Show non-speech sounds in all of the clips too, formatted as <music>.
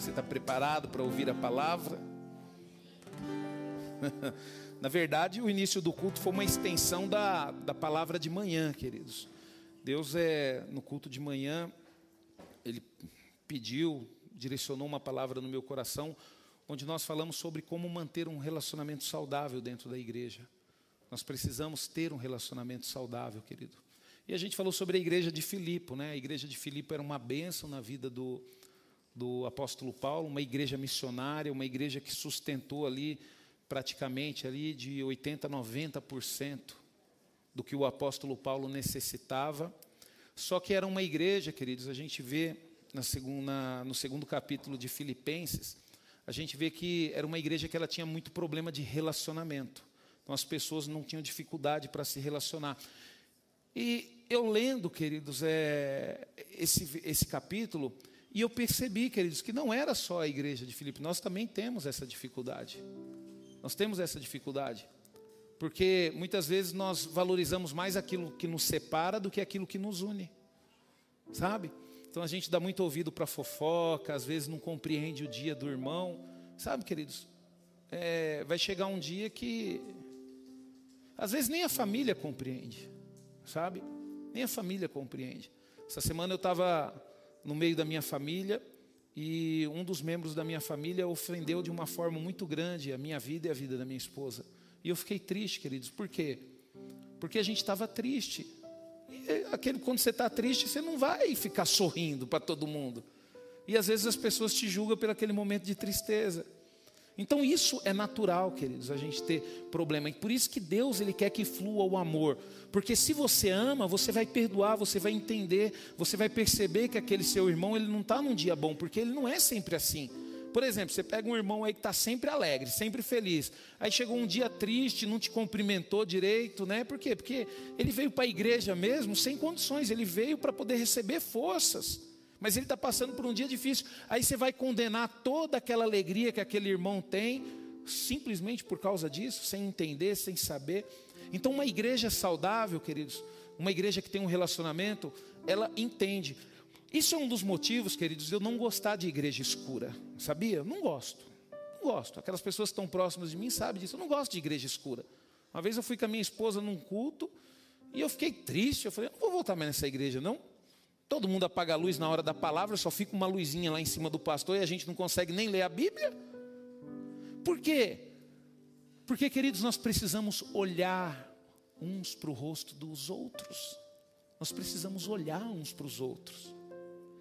Você está preparado para ouvir a palavra? <laughs> Na verdade, o início do culto foi uma extensão da, da palavra de manhã, queridos. Deus é, no culto de manhã, Ele pediu, direcionou uma palavra no meu coração, onde nós falamos sobre como manter um relacionamento saudável dentro da igreja. Nós precisamos ter um relacionamento saudável, querido. E a gente falou sobre a igreja de Filipe, né? A igreja de Filipe era uma bênção na vida do, do apóstolo Paulo, uma igreja missionária, uma igreja que sustentou ali praticamente ali de 80 a 90% do que o apóstolo Paulo necessitava. Só que era uma igreja, queridos, a gente vê na segunda, no segundo capítulo de Filipenses, a gente vê que era uma igreja que ela tinha muito problema de relacionamento. Então as pessoas não tinham dificuldade para se relacionar. E eu lendo, queridos, é, esse, esse capítulo, e eu percebi, queridos, que não era só a igreja de Filipe, nós também temos essa dificuldade. Nós temos essa dificuldade. Porque muitas vezes nós valorizamos mais aquilo que nos separa do que aquilo que nos une. Sabe? Então a gente dá muito ouvido para fofoca, às vezes não compreende o dia do irmão. Sabe, queridos? É, vai chegar um dia que às vezes nem a família compreende, sabe? Nem a família compreende. Essa semana eu estava no meio da minha família e um dos membros da minha família ofendeu de uma forma muito grande a minha vida e a vida da minha esposa. E eu fiquei triste, queridos. Por quê? Porque a gente estava triste. E aquele, quando você está triste, você não vai ficar sorrindo para todo mundo. E às vezes as pessoas te julgam pelo aquele momento de tristeza. Então isso é natural, queridos, a gente ter problema. E por isso que Deus ele quer que flua o amor. Porque se você ama, você vai perdoar, você vai entender, você vai perceber que aquele seu irmão ele não está num dia bom, porque ele não é sempre assim. Por exemplo, você pega um irmão aí que está sempre alegre, sempre feliz. Aí chegou um dia triste, não te cumprimentou direito, né? Por quê? Porque ele veio para a igreja mesmo sem condições, ele veio para poder receber forças mas ele está passando por um dia difícil. Aí você vai condenar toda aquela alegria que aquele irmão tem, simplesmente por causa disso, sem entender, sem saber. Então, uma igreja saudável, queridos, uma igreja que tem um relacionamento, ela entende. Isso é um dos motivos, queridos, de eu não gostar de igreja escura, sabia? Não gosto, não gosto. Aquelas pessoas que estão próximas de mim sabem disso, eu não gosto de igreja escura. Uma vez eu fui com a minha esposa num culto e eu fiquei triste, eu falei, não vou voltar mais nessa igreja, não. Todo mundo apaga a luz na hora da palavra, só fica uma luzinha lá em cima do pastor e a gente não consegue nem ler a Bíblia. Por quê? Porque, queridos, nós precisamos olhar uns para o rosto dos outros. Nós precisamos olhar uns para os outros.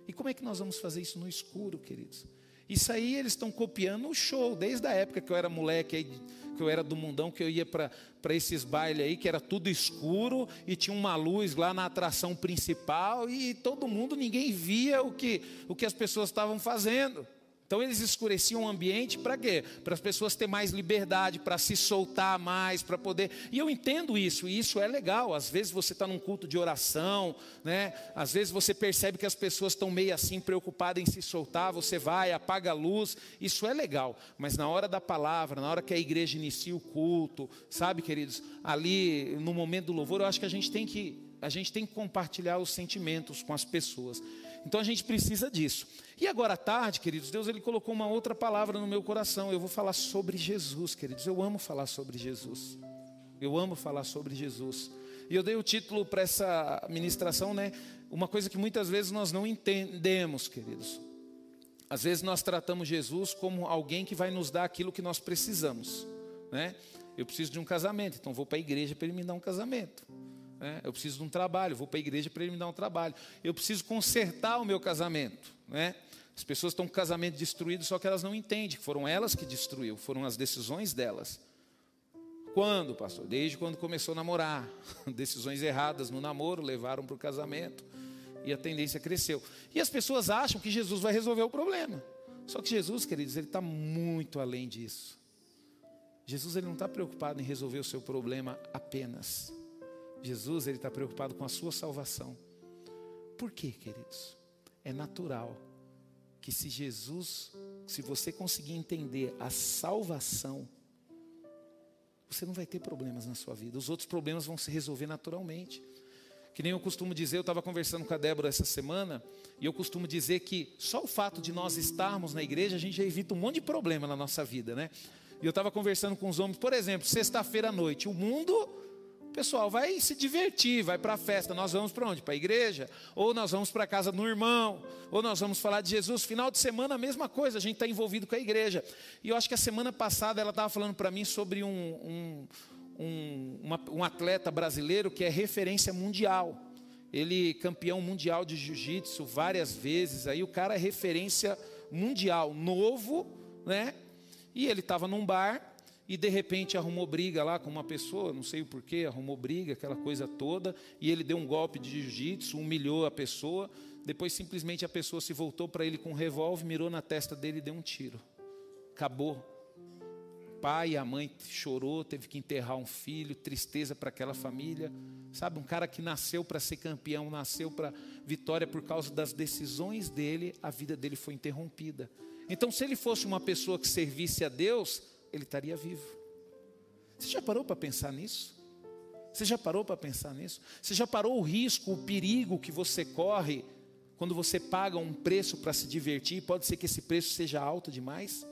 E como é que nós vamos fazer isso no escuro, queridos? Isso aí eles estão copiando o show, desde a época que eu era moleque, que eu era do mundão, que eu ia para esses bailes aí, que era tudo escuro e tinha uma luz lá na atração principal e todo mundo, ninguém via o que, o que as pessoas estavam fazendo. Então eles escureciam o ambiente para quê? Para as pessoas terem mais liberdade, para se soltar mais, para poder. E eu entendo isso, e isso é legal. Às vezes você está num culto de oração, né? Às vezes você percebe que as pessoas estão meio assim preocupadas em se soltar, você vai, apaga a luz, isso é legal. Mas na hora da palavra, na hora que a igreja inicia o culto, sabe, queridos, ali no momento do louvor, eu acho que a gente tem que a gente tem que compartilhar os sentimentos com as pessoas. Então a gente precisa disso. E agora à tarde, queridos, Deus ele colocou uma outra palavra no meu coração. Eu vou falar sobre Jesus, queridos. Eu amo falar sobre Jesus. Eu amo falar sobre Jesus. E eu dei o título para essa ministração, né? Uma coisa que muitas vezes nós não entendemos, queridos. Às vezes nós tratamos Jesus como alguém que vai nos dar aquilo que nós precisamos, né? Eu preciso de um casamento, então vou para a igreja para ele me dar um casamento. Né? Eu preciso de um trabalho, vou para a igreja para ele me dar um trabalho. Eu preciso consertar o meu casamento. Né? As pessoas estão com o casamento destruído, só que elas não entendem que foram elas que destruíram, foram as decisões delas. Quando, pastor? Desde quando começou a namorar. <laughs> Decisões erradas no namoro levaram para o casamento e a tendência cresceu. E as pessoas acham que Jesus vai resolver o problema. Só que Jesus, queridos, ele está muito além disso. Jesus ele não está preocupado em resolver o seu problema apenas. Jesus ele está preocupado com a sua salvação. Por quê, queridos? É natural que se Jesus, se você conseguir entender a salvação, você não vai ter problemas na sua vida. Os outros problemas vão se resolver naturalmente. Que nem eu costumo dizer, eu estava conversando com a Débora essa semana, e eu costumo dizer que só o fato de nós estarmos na igreja, a gente já evita um monte de problema na nossa vida, né? E eu estava conversando com os homens, por exemplo, sexta-feira à noite, o mundo, o pessoal vai se divertir, vai para a festa. Nós vamos para onde? Para a igreja? Ou nós vamos para a casa do irmão? Ou nós vamos falar de Jesus? Final de semana, a mesma coisa, a gente está envolvido com a igreja. E eu acho que a semana passada ela estava falando para mim sobre um, um um, uma, um atleta brasileiro que é referência mundial. Ele campeão mundial de jiu-jitsu várias vezes. Aí o cara é referência mundial, novo, né? E ele estava num bar e de repente arrumou briga lá com uma pessoa, não sei o porquê, arrumou briga, aquela coisa toda, e ele deu um golpe de jiu-jitsu, humilhou a pessoa. Depois simplesmente a pessoa se voltou para ele com um revólver, mirou na testa dele e deu um tiro. Acabou pai a mãe chorou, teve que enterrar um filho, tristeza para aquela família. Sabe, um cara que nasceu para ser campeão, nasceu para vitória por causa das decisões dele, a vida dele foi interrompida. Então, se ele fosse uma pessoa que servisse a Deus, ele estaria vivo. Você já parou para pensar nisso? Você já parou para pensar nisso? Você já parou o risco, o perigo que você corre quando você paga um preço para se divertir? Pode ser que esse preço seja alto demais.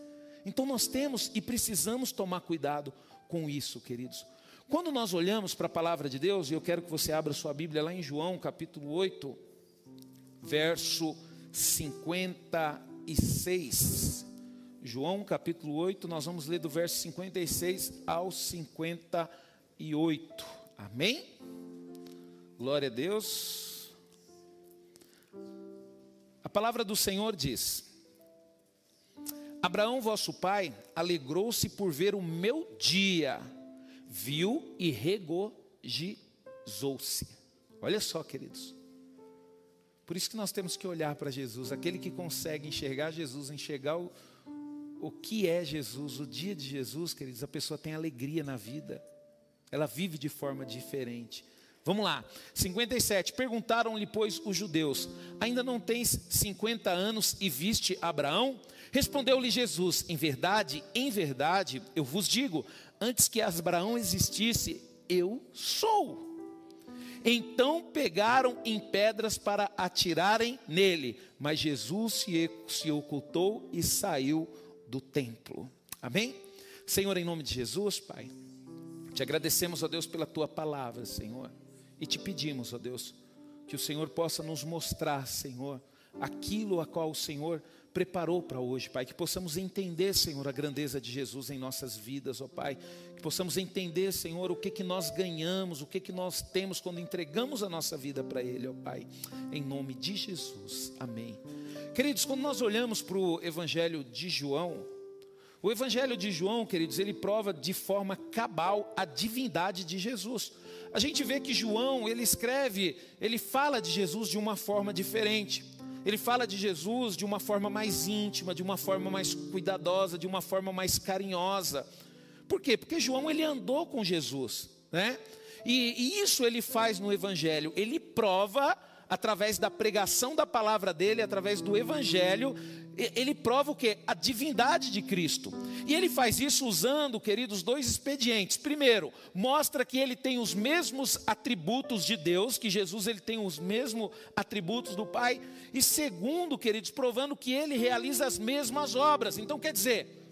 Então nós temos e precisamos tomar cuidado com isso, queridos. Quando nós olhamos para a palavra de Deus, e eu quero que você abra sua Bíblia lá em João, capítulo 8, verso 56. João, capítulo 8, nós vamos ler do verso 56 ao 58. Amém? Glória a Deus. A palavra do Senhor diz: Abraão, vosso pai, alegrou-se por ver o meu dia, viu e regozijou-se. Olha só, queridos. Por isso que nós temos que olhar para Jesus, aquele que consegue enxergar Jesus, enxergar o, o que é Jesus, o dia de Jesus, queridos, a pessoa tem alegria na vida, ela vive de forma diferente. Vamos lá, 57. Perguntaram-lhe, pois, os judeus: Ainda não tens 50 anos e viste Abraão? Respondeu-lhe Jesus: Em verdade, em verdade, eu vos digo, antes que Abraão existisse, eu sou. Então pegaram em pedras para atirarem nele, mas Jesus se, ocultou e saiu do templo. Amém? Senhor, em nome de Jesus, Pai, te agradecemos, ó Deus, pela tua palavra, Senhor. E te pedimos, ó Deus, que o Senhor possa nos mostrar, Senhor, aquilo a qual o Senhor preparou para hoje, Pai. Que possamos entender, Senhor, a grandeza de Jesus em nossas vidas, ó Pai. Que possamos entender, Senhor, o que que nós ganhamos, o que que nós temos quando entregamos a nossa vida para Ele, ó Pai. Em nome de Jesus. Amém. Queridos, quando nós olhamos para o Evangelho de João, o Evangelho de João, queridos, ele prova de forma cabal a divindade de Jesus a gente vê que João, ele escreve, ele fala de Jesus de uma forma diferente. Ele fala de Jesus de uma forma mais íntima, de uma forma mais cuidadosa, de uma forma mais carinhosa. Por quê? Porque João ele andou com Jesus, né? E, e isso ele faz no Evangelho. Ele prova através da pregação da palavra dele, através do evangelho, ele prova o que? A divindade de Cristo. E ele faz isso usando, queridos, dois expedientes. Primeiro, mostra que ele tem os mesmos atributos de Deus, que Jesus ele tem os mesmos atributos do Pai. E segundo, queridos, provando que ele realiza as mesmas obras. Então quer dizer,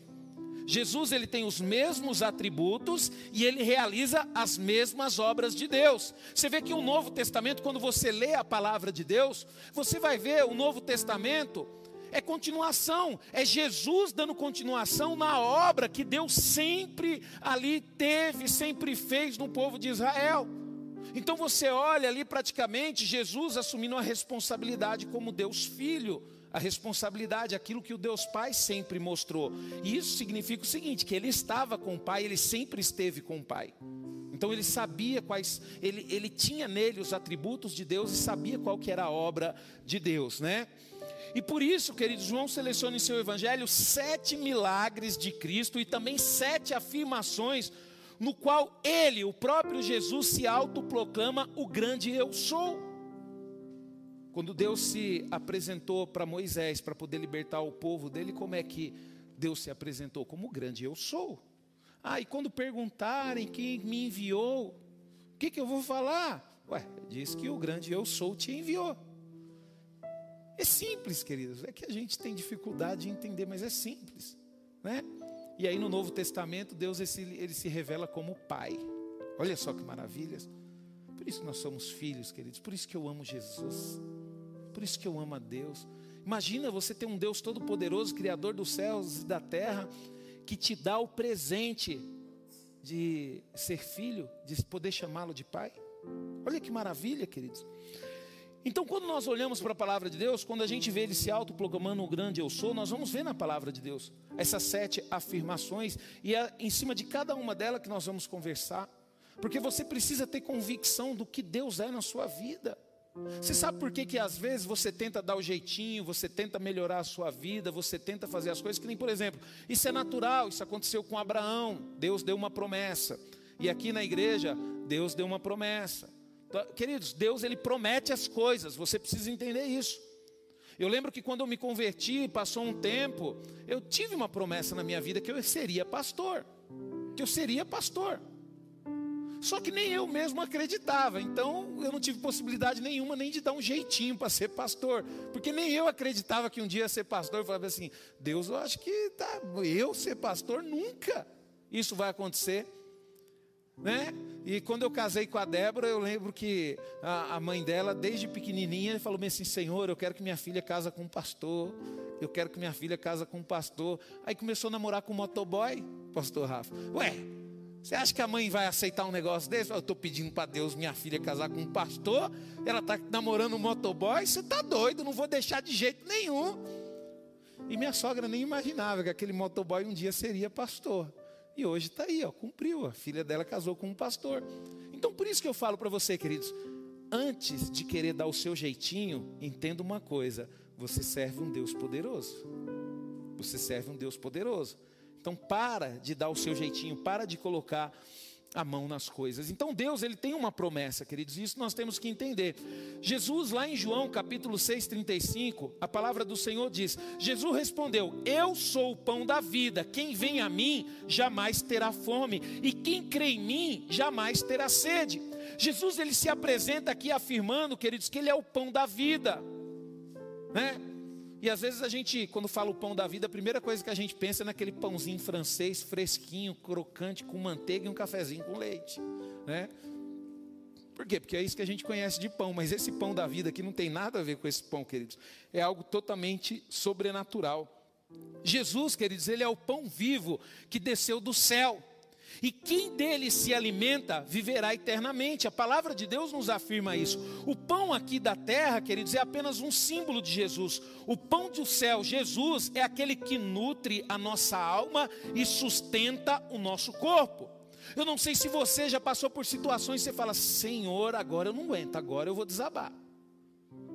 Jesus ele tem os mesmos atributos e ele realiza as mesmas obras de Deus. Você vê que o Novo Testamento, quando você lê a palavra de Deus, você vai ver o Novo Testamento é continuação, é Jesus dando continuação na obra que Deus sempre ali teve, sempre fez no povo de Israel. Então você olha ali praticamente Jesus assumindo a responsabilidade como Deus Filho a responsabilidade, aquilo que o Deus Pai sempre mostrou. E isso significa o seguinte: que ele estava com o Pai, ele sempre esteve com o Pai. Então ele sabia quais, ele, ele tinha nele os atributos de Deus e sabia qual que era a obra de Deus, né? E por isso, queridos, João seleciona em seu evangelho sete milagres de Cristo e também sete afirmações no qual ele, o próprio Jesus, se autoproclama o grande eu sou. Quando Deus se apresentou para Moisés para poder libertar o povo dele, como é que Deus se apresentou? Como grande eu sou. Ah, e quando perguntarem quem me enviou, o que, que eu vou falar? Ué, diz que o grande eu sou te enviou. É simples, queridos. É que a gente tem dificuldade de entender, mas é simples, né? E aí no Novo Testamento Deus ele, se revela como Pai. Olha só que maravilhas. Por isso nós somos filhos, queridos. Por isso que eu amo Jesus. Por isso que eu amo a Deus. Imagina você ter um Deus todo-poderoso, criador dos céus e da terra, que te dá o presente de ser filho, de poder chamá-lo de pai. Olha que maravilha, queridos. Então, quando nós olhamos para a palavra de Deus, quando a gente vê ele se autoproclamando o grande eu sou, nós vamos ver na palavra de Deus essas sete afirmações, e é em cima de cada uma delas que nós vamos conversar, porque você precisa ter convicção do que Deus é na sua vida. Você sabe por que, que às vezes você tenta dar o jeitinho, você tenta melhorar a sua vida, você tenta fazer as coisas que nem, por exemplo, isso é natural, isso aconteceu com Abraão, Deus deu uma promessa. E aqui na igreja, Deus deu uma promessa. Então, queridos, Deus ele promete as coisas, você precisa entender isso. Eu lembro que quando eu me converti, passou um tempo, eu tive uma promessa na minha vida que eu seria pastor. Que eu seria pastor. Só que nem eu mesmo acreditava, então eu não tive possibilidade nenhuma nem de dar um jeitinho para ser pastor, porque nem eu acreditava que um dia ia ser pastor. Eu falava assim: Deus, eu acho que tá, eu ser pastor nunca isso vai acontecer né? E quando eu casei com a Débora, eu lembro que a, a mãe dela, desde pequenininha, falou assim: Senhor, eu quero que minha filha casa com um pastor. Eu quero que minha filha casa com um pastor. Aí começou a namorar com um motoboy, pastor Rafa. Ué, você acha que a mãe vai aceitar um negócio desse? Eu estou pedindo para Deus minha filha casar com um pastor. Ela está namorando um motoboy. Você está doido, não vou deixar de jeito nenhum. E minha sogra nem imaginava que aquele motoboy um dia seria pastor. E hoje está aí, ó, cumpriu. A filha dela casou com um pastor. Então, por isso que eu falo para você, queridos, antes de querer dar o seu jeitinho, entenda uma coisa: você serve um Deus poderoso. Você serve um Deus poderoso. Então, para de dar o seu jeitinho, para de colocar a mão nas coisas. Então Deus, ele tem uma promessa, queridos, isso nós temos que entender. Jesus lá em João, capítulo 6:35, a palavra do Senhor diz: Jesus respondeu: Eu sou o pão da vida. Quem vem a mim jamais terá fome, e quem crê em mim jamais terá sede. Jesus ele se apresenta aqui afirmando, queridos, que ele é o pão da vida. Né? E às vezes a gente, quando fala o pão da vida, a primeira coisa que a gente pensa é naquele pãozinho francês, fresquinho, crocante, com manteiga e um cafezinho com leite, né? Por quê? Porque é isso que a gente conhece de pão, mas esse pão da vida aqui não tem nada a ver com esse pão, queridos. É algo totalmente sobrenatural. Jesus, queridos, ele é o pão vivo que desceu do céu. E quem dele se alimenta viverá eternamente. A palavra de Deus nos afirma isso. O pão aqui da terra, queridos, é apenas um símbolo de Jesus. O pão do céu, Jesus, é aquele que nutre a nossa alma e sustenta o nosso corpo. Eu não sei se você já passou por situações que você fala: Senhor, agora eu não aguento, agora eu vou desabar.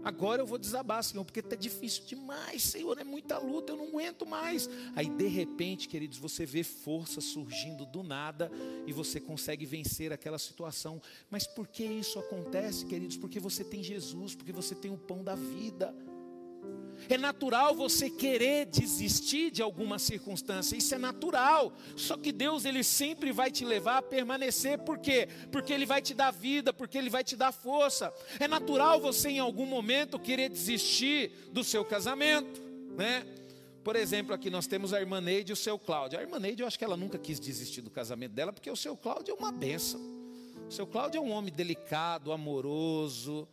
Agora eu vou desabar, Senhor, porque está difícil demais, Senhor, é muita luta, eu não aguento mais. Aí de repente, queridos, você vê força surgindo do nada e você consegue vencer aquela situação. Mas por que isso acontece, queridos? Porque você tem Jesus, porque você tem o pão da vida. É natural você querer desistir de alguma circunstância, isso é natural. Só que Deus ele sempre vai te levar a permanecer, por quê? Porque ele vai te dar vida, porque ele vai te dar força. É natural você em algum momento querer desistir do seu casamento, né? Por exemplo, aqui nós temos a irmã Neide e o seu Cláudio. A irmã Neide, eu acho que ela nunca quis desistir do casamento dela, porque o seu Cláudio é uma benção. O seu Cláudio é um homem delicado, amoroso,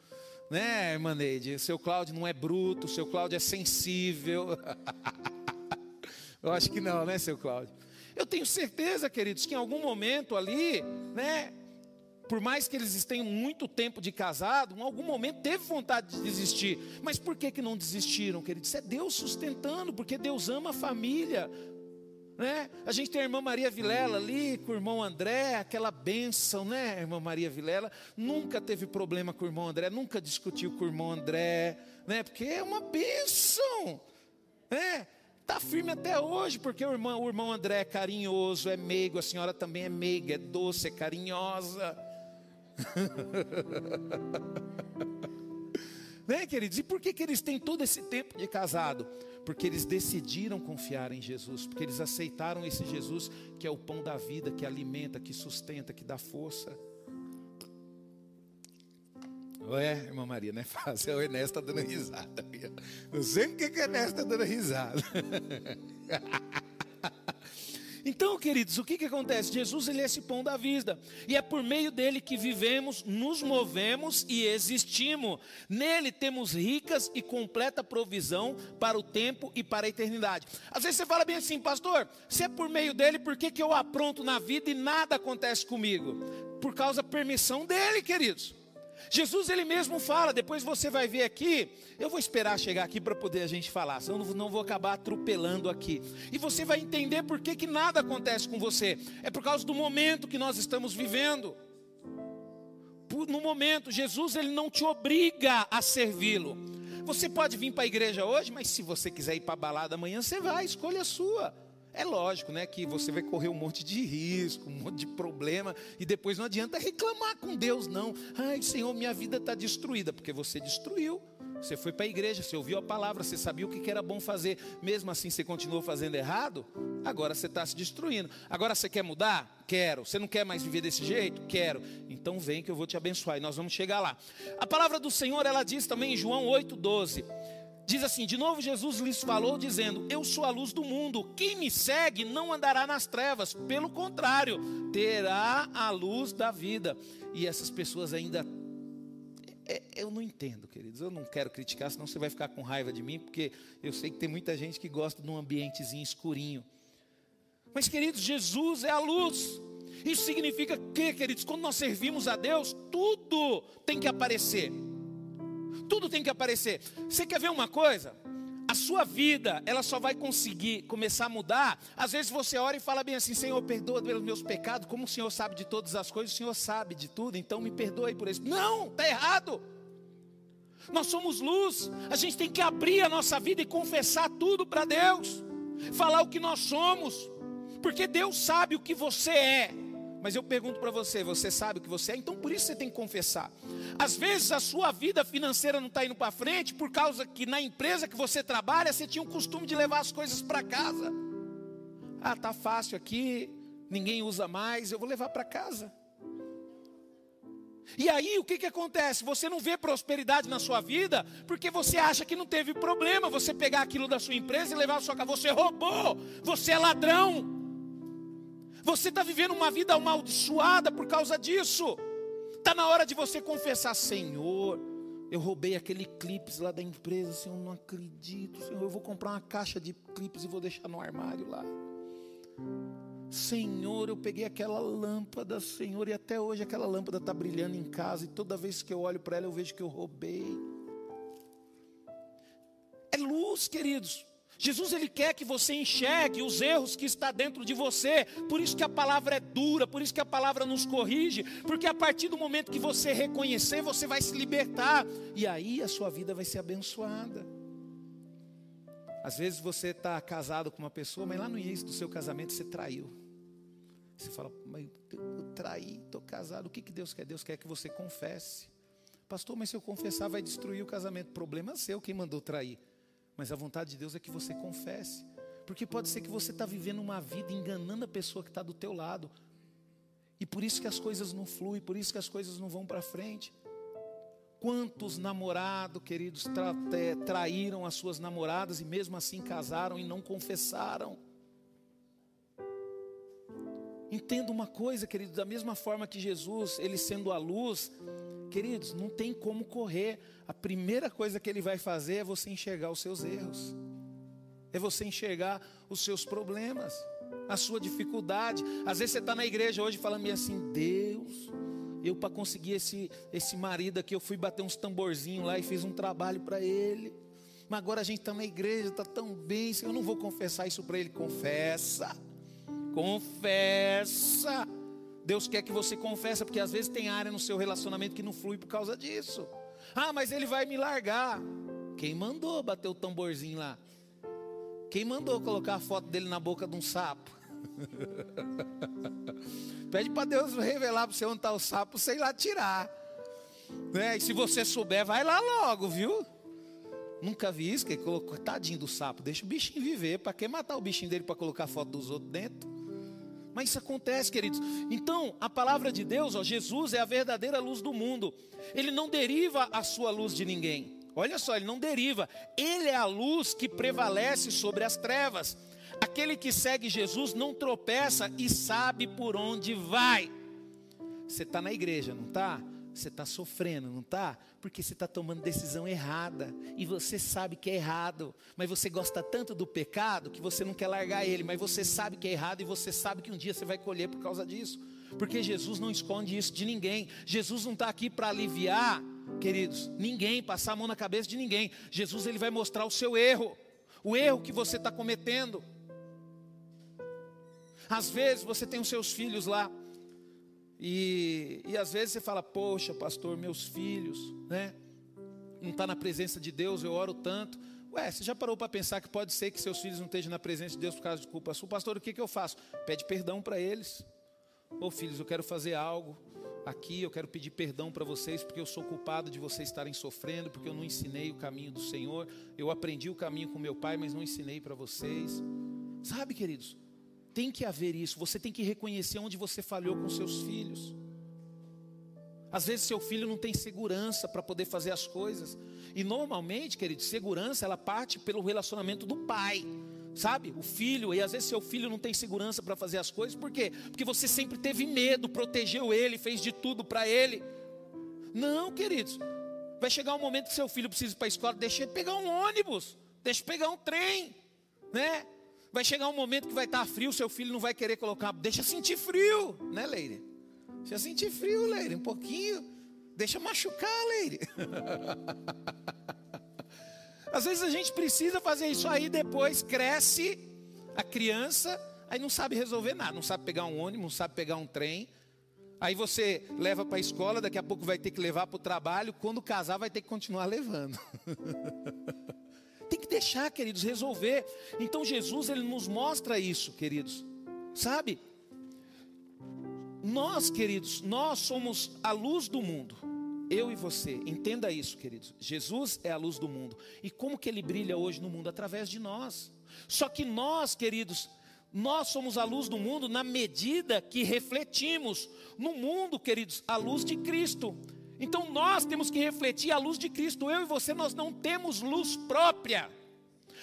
né, irmã Neide? Seu Cláudio não é bruto, seu Cláudio é sensível. <laughs> Eu acho que não, né, seu Cláudio? Eu tenho certeza, queridos, que em algum momento ali, né, por mais que eles tenham muito tempo de casado, em algum momento teve vontade de desistir. Mas por que, que não desistiram, queridos? É Deus sustentando, porque Deus ama a família. Né? A gente tem a irmã Maria Vilela ali, com o irmão André, aquela bênção, né, irmã Maria Vilela? Nunca teve problema com o irmão André, nunca discutiu com o irmão André, né? Porque é uma bênção, né? Está firme até hoje, porque o irmão, o irmão André é carinhoso, é meigo, a senhora também é meiga, é doce, é carinhosa. <laughs> né, queridos? E por que, que eles têm todo esse tempo de casado? porque eles decidiram confiar em Jesus, porque eles aceitaram esse Jesus que é o pão da vida, que alimenta, que sustenta, que dá força. Ué, irmã Maria, não é fácil. O Ernesto está dando risada. Não sei porque que o Ernesto está dando risada. <laughs> Então, queridos, o que, que acontece? Jesus ele é esse pão da vida, e é por meio dele que vivemos, nos movemos e existimos. Nele temos ricas e completa provisão para o tempo e para a eternidade. Às vezes você fala bem assim, pastor, se é por meio dele, por que, que eu apronto na vida e nada acontece comigo? Por causa da permissão dele, queridos. Jesus ele mesmo fala, depois você vai ver aqui, eu vou esperar chegar aqui para poder a gente falar, senão não vou acabar atropelando aqui. E você vai entender por que, que nada acontece com você. É por causa do momento que nós estamos vivendo. No momento, Jesus ele não te obriga a servi-lo. Você pode vir para a igreja hoje, mas se você quiser ir para a balada amanhã, você vai, escolha a sua. É lógico, né, que você vai correr um monte de risco, um monte de problema, e depois não adianta reclamar com Deus, não. Ai, Senhor, minha vida está destruída, porque você destruiu. Você foi para a igreja, você ouviu a palavra, você sabia o que era bom fazer, mesmo assim você continuou fazendo errado, agora você está se destruindo. Agora você quer mudar? Quero. Você não quer mais viver desse jeito? Quero. Então vem que eu vou te abençoar e nós vamos chegar lá. A palavra do Senhor, ela diz também em João 8,12. Diz assim: de novo Jesus lhes falou, dizendo: Eu sou a luz do mundo. Quem me segue não andará nas trevas, pelo contrário, terá a luz da vida. E essas pessoas ainda. É, eu não entendo, queridos. Eu não quero criticar, senão você vai ficar com raiva de mim, porque eu sei que tem muita gente que gosta de um ambientezinho escurinho. Mas, queridos, Jesus é a luz. Isso significa que, queridos, quando nós servimos a Deus, tudo tem que aparecer. Tudo tem que aparecer. Você quer ver uma coisa? A sua vida, ela só vai conseguir começar a mudar. Às vezes você ora e fala bem assim: Senhor, perdoa pelos meus pecados. Como o Senhor sabe de todas as coisas, o Senhor sabe de tudo, então me perdoe por isso. Não, está errado. Nós somos luz. A gente tem que abrir a nossa vida e confessar tudo para Deus. Falar o que nós somos. Porque Deus sabe o que você é. Mas eu pergunto para você: você sabe o que você é? Então por isso você tem que confessar. Às vezes a sua vida financeira não está indo para frente por causa que na empresa que você trabalha você tinha o costume de levar as coisas para casa. Ah, tá fácil aqui, ninguém usa mais, eu vou levar para casa. E aí o que, que acontece? Você não vê prosperidade na sua vida porque você acha que não teve problema você pegar aquilo da sua empresa e levar para sua casa. Você roubou, você é ladrão. Você está vivendo uma vida amaldiçoada por causa disso. Está na hora de você confessar, Senhor, eu roubei aquele clipes lá da empresa, Senhor, não acredito, Senhor, eu vou comprar uma caixa de clipes e vou deixar no armário lá. Senhor, eu peguei aquela lâmpada, Senhor, e até hoje aquela lâmpada está brilhando em casa, e toda vez que eu olho para ela eu vejo que eu roubei. É luz, queridos. Jesus ele quer que você enxergue os erros que está dentro de você. Por isso que a palavra é dura, por isso que a palavra nos corrige, porque a partir do momento que você reconhecer, você vai se libertar e aí a sua vida vai ser abençoada. Às vezes você está casado com uma pessoa, mas lá no início do seu casamento você traiu. Você fala, mas eu traí, estou casado. O que, que Deus quer? Deus quer que você confesse. Pastor, mas se eu confessar vai destruir o casamento. Problema seu, quem mandou trair. Mas a vontade de Deus é que você confesse. Porque pode ser que você está vivendo uma vida enganando a pessoa que está do teu lado. E por isso que as coisas não fluem, por isso que as coisas não vão para frente. Quantos namorados, queridos, tra traíram as suas namoradas e mesmo assim casaram e não confessaram? Entenda uma coisa, querido, da mesma forma que Jesus, ele sendo a luz, queridos, não tem como correr a primeira coisa que ele vai fazer é você enxergar os seus erros, é você enxergar os seus problemas, a sua dificuldade. Às vezes você está na igreja hoje falando assim: Deus, eu para conseguir esse, esse marido aqui, eu fui bater uns tamborzinhos lá e fiz um trabalho para ele. Mas agora a gente está na igreja, está tão bem, eu não vou confessar isso para ele. Confessa, confessa. Deus quer que você confesse, porque às vezes tem área no seu relacionamento que não flui por causa disso. Ah, mas ele vai me largar. Quem mandou bater o tamborzinho lá? Quem mandou colocar a foto dele na boca de um sapo? <laughs> Pede para Deus revelar para você onde está o sapo, sei lá tirar. Né? E se você souber, vai lá logo, viu? Nunca vi isso, que colocou, tadinho do sapo, deixa o bichinho viver. Para que matar o bichinho dele para colocar a foto dos outros dentro? Mas isso acontece, queridos. Então, a palavra de Deus, ó, Jesus é a verdadeira luz do mundo. Ele não deriva a sua luz de ninguém. Olha só, ele não deriva. Ele é a luz que prevalece sobre as trevas. Aquele que segue Jesus não tropeça e sabe por onde vai. Você está na igreja, não está? Você está sofrendo, não está? Porque você está tomando decisão errada. E você sabe que é errado. Mas você gosta tanto do pecado que você não quer largar ele. Mas você sabe que é errado e você sabe que um dia você vai colher por causa disso. Porque Jesus não esconde isso de ninguém. Jesus não está aqui para aliviar, queridos, ninguém, passar a mão na cabeça de ninguém. Jesus ele vai mostrar o seu erro. O erro que você está cometendo. Às vezes você tem os seus filhos lá. E, e às vezes você fala, poxa, pastor, meus filhos, né? Não está na presença de Deus, eu oro tanto. Ué, você já parou para pensar que pode ser que seus filhos não estejam na presença de Deus por causa de culpa sua? Pastor, o que, que eu faço? Pede perdão para eles. Ô filhos, eu quero fazer algo aqui, eu quero pedir perdão para vocês, porque eu sou culpado de vocês estarem sofrendo, porque eu não ensinei o caminho do Senhor. Eu aprendi o caminho com meu pai, mas não ensinei para vocês. Sabe, queridos? Tem que haver isso. Você tem que reconhecer onde você falhou com seus filhos. Às vezes seu filho não tem segurança para poder fazer as coisas. E normalmente, querido, segurança ela parte pelo relacionamento do pai. Sabe? O filho, e às vezes seu filho não tem segurança para fazer as coisas, por quê? Porque você sempre teve medo, protegeu ele, fez de tudo para ele. Não, queridos. Vai chegar um momento que seu filho precisa ir para a escola, deixa ele pegar um ônibus, deixa ele pegar um trem, né? Vai chegar um momento que vai estar frio, seu filho não vai querer colocar. Deixa sentir frio, né, Leire? Deixa sentir frio, Leire, um pouquinho. Deixa machucar, Leire. <laughs> Às vezes a gente precisa fazer isso aí, depois cresce a criança, aí não sabe resolver nada, não sabe pegar um ônibus, não sabe pegar um trem. Aí você leva para a escola, daqui a pouco vai ter que levar para o trabalho, quando casar vai ter que continuar levando. <laughs> Que deixar, queridos, resolver. Então Jesus ele nos mostra isso, queridos. Sabe? Nós, queridos, nós somos a luz do mundo. Eu e você, entenda isso, queridos. Jesus é a luz do mundo. E como que ele brilha hoje no mundo? Através de nós. Só que nós, queridos, nós somos a luz do mundo na medida que refletimos no mundo, queridos, a luz de Cristo. Então nós temos que refletir a luz de Cristo. Eu e você, nós não temos luz própria.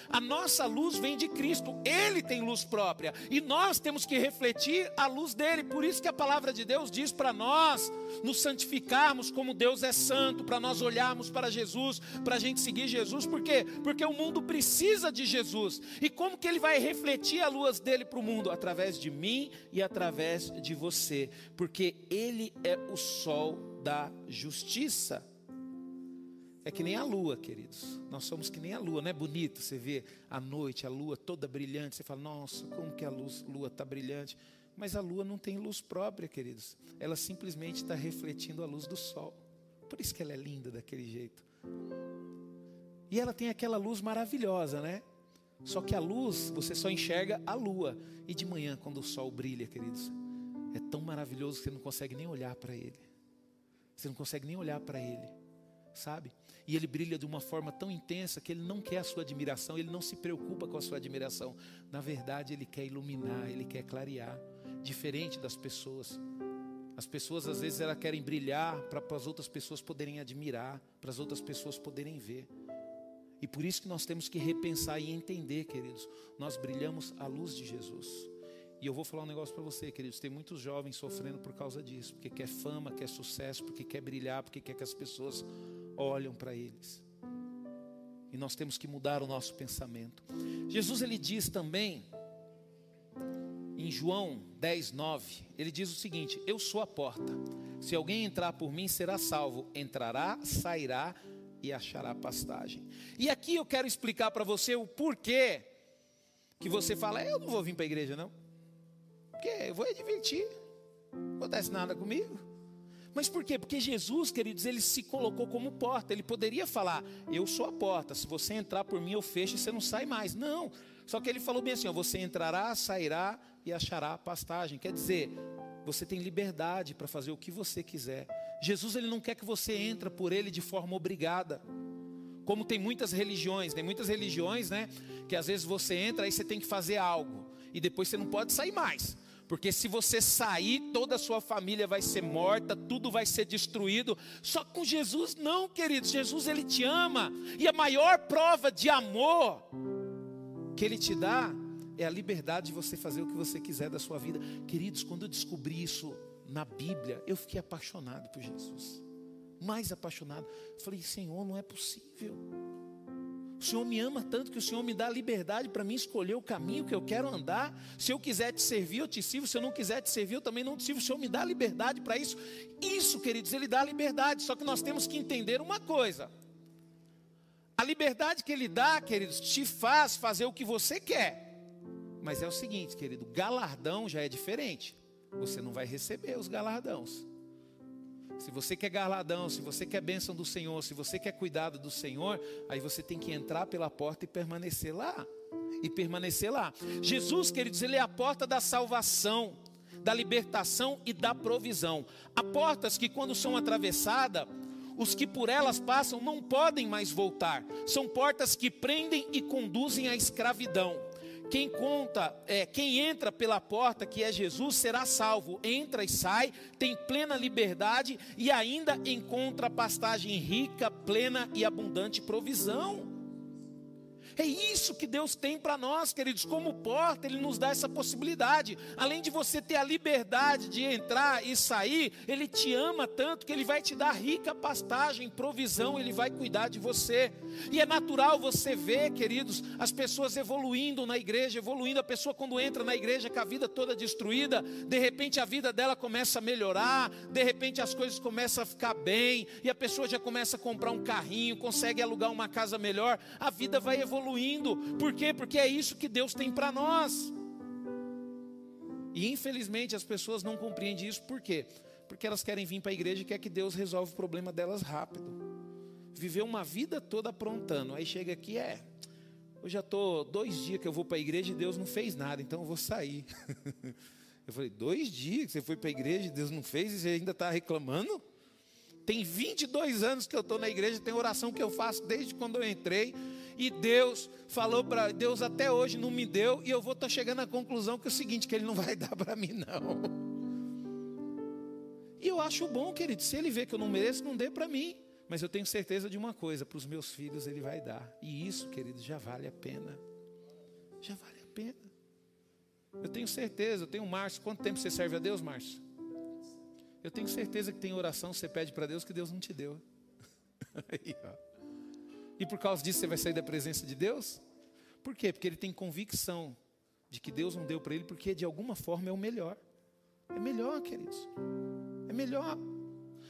A nossa luz vem de Cristo, Ele tem luz própria, e nós temos que refletir a luz dele. Por isso que a palavra de Deus diz para nós nos santificarmos como Deus é santo, para nós olharmos para Jesus, para a gente seguir Jesus, por quê? Porque o mundo precisa de Jesus. E como que ele vai refletir a luz dele para o mundo? Através de mim e através de você, porque Ele é o sol da justiça. É que nem a lua, queridos. Nós somos que nem a lua, não é bonito? Você vê a noite, a lua toda brilhante. Você fala, nossa, como que a luz, lua está brilhante. Mas a lua não tem luz própria, queridos. Ela simplesmente está refletindo a luz do sol. Por isso que ela é linda daquele jeito. E ela tem aquela luz maravilhosa, né? Só que a luz, você só enxerga a lua. E de manhã, quando o sol brilha, queridos, é tão maravilhoso que você não consegue nem olhar para ele. Você não consegue nem olhar para ele, sabe? E ele brilha de uma forma tão intensa que ele não quer a sua admiração, ele não se preocupa com a sua admiração. Na verdade, ele quer iluminar, ele quer clarear, diferente das pessoas. As pessoas às vezes elas querem brilhar para as outras pessoas poderem admirar, para as outras pessoas poderem ver. E por isso que nós temos que repensar e entender, queridos, nós brilhamos à luz de Jesus. E eu vou falar um negócio para você, queridos. Tem muitos jovens sofrendo por causa disso, porque quer fama, quer sucesso, porque quer brilhar, porque quer que as pessoas olhem para eles. E nós temos que mudar o nosso pensamento. Jesus ele diz também em João 10, 9, ele diz o seguinte: Eu sou a porta. Se alguém entrar por mim, será salvo. Entrará, sairá e achará pastagem. E aqui eu quero explicar para você o porquê que você fala, eu não vou vir para a igreja, não. Porque eu vou divertir. Não acontece nada comigo. Mas por quê? Porque Jesus, queridos, ele se colocou como porta. Ele poderia falar: Eu sou a porta. Se você entrar por mim, eu fecho e você não sai mais. Não. Só que ele falou bem assim: ó, Você entrará, sairá e achará pastagem. Quer dizer, você tem liberdade para fazer o que você quiser. Jesus ele não quer que você entre por ele de forma obrigada. Como tem muitas religiões, tem muitas religiões, né? Que às vezes você entra e você tem que fazer algo e depois você não pode sair mais. Porque se você sair, toda a sua família vai ser morta, tudo vai ser destruído. Só com Jesus não, queridos. Jesus ele te ama e a maior prova de amor que ele te dá é a liberdade de você fazer o que você quiser da sua vida. Queridos, quando eu descobri isso na Bíblia, eu fiquei apaixonado por Jesus. Mais apaixonado. Falei, Senhor, não é possível. O Senhor me ama tanto que o Senhor me dá liberdade para mim escolher o caminho que eu quero andar. Se eu quiser te servir, eu te sirvo. Se eu não quiser te servir, eu também não te sirvo. O Senhor me dá liberdade para isso. Isso, queridos, Ele dá liberdade. Só que nós temos que entender uma coisa: a liberdade que Ele dá, queridos, te faz fazer o que você quer. Mas é o seguinte, querido: galardão já é diferente. Você não vai receber os galardões. Se você quer galardão, se você quer bênção do Senhor, se você quer cuidado do Senhor, aí você tem que entrar pela porta e permanecer lá. E permanecer lá. Jesus, queridos, ele é a porta da salvação, da libertação e da provisão. Há portas que, quando são atravessadas, os que por elas passam não podem mais voltar. São portas que prendem e conduzem à escravidão. Quem conta, é, quem entra pela porta, que é Jesus, será salvo. Entra e sai, tem plena liberdade e ainda encontra pastagem rica, plena e abundante provisão. É isso que Deus tem para nós, queridos. Como porta, Ele nos dá essa possibilidade. Além de você ter a liberdade de entrar e sair, Ele te ama tanto que Ele vai te dar rica pastagem, provisão, Ele vai cuidar de você. E é natural você ver, queridos, as pessoas evoluindo na igreja, evoluindo. A pessoa, quando entra na igreja com a vida toda destruída, de repente a vida dela começa a melhorar, de repente as coisas começam a ficar bem, e a pessoa já começa a comprar um carrinho, consegue alugar uma casa melhor. A vida vai evoluindo evoluindo. Por quê? Porque é isso que Deus tem para nós. E infelizmente as pessoas não compreendem isso, por quê? Porque elas querem vir para a igreja e quer que Deus resolva o problema delas rápido. Viver uma vida toda aprontando. Aí chega aqui, é. Eu já estou dois dias que eu vou para a igreja e Deus não fez nada, então eu vou sair. <laughs> eu falei, dois dias que você foi para a igreja e Deus não fez e você ainda está reclamando? Tem 22 anos que eu estou na igreja, tem oração que eu faço desde quando eu entrei. E Deus falou para Deus até hoje não me deu e eu vou estar chegando à conclusão que é o seguinte, que ele não <laughs> vai dar para mim não. E eu acho bom, querido, se ele vê que eu não mereço, não dê para mim. Mas eu tenho certeza de uma coisa, para os meus filhos ele vai dar. E isso, querido, já vale a pena. Já vale a pena. Eu tenho certeza, eu tenho Márcio. Quanto tempo você serve a Deus, Márcio? Eu tenho certeza que tem oração, você pede para Deus que Deus não te deu. <laughs> Aí. E por causa disso você vai sair da presença de Deus? Por quê? Porque ele tem convicção de que Deus não deu para ele, porque de alguma forma é o melhor. É melhor, queridos. É melhor.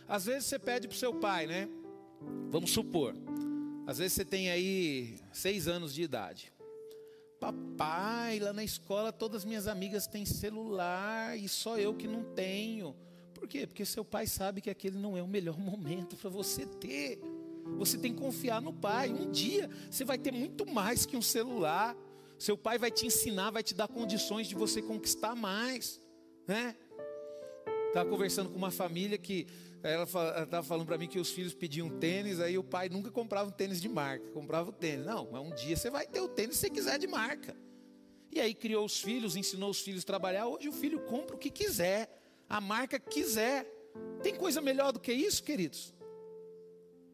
Às vezes você pede para o seu pai, né? Vamos supor. Às vezes você tem aí seis anos de idade. Papai, lá na escola todas minhas amigas têm celular e só eu que não tenho. Por quê? Porque seu pai sabe que aquele não é o melhor <laughs> momento para você ter. Você tem que confiar no pai. Um dia você vai ter muito mais que um celular. Seu pai vai te ensinar, vai te dar condições de você conquistar mais, né? Estava conversando com uma família que ela estava falando para mim que os filhos pediam tênis, aí o pai nunca comprava um tênis de marca, comprava o tênis. Não, mas um dia você vai ter o tênis se você quiser de marca. E aí criou os filhos, ensinou os filhos a trabalhar. Hoje o filho compra o que quiser, a marca que quiser. Tem coisa melhor do que isso, queridos?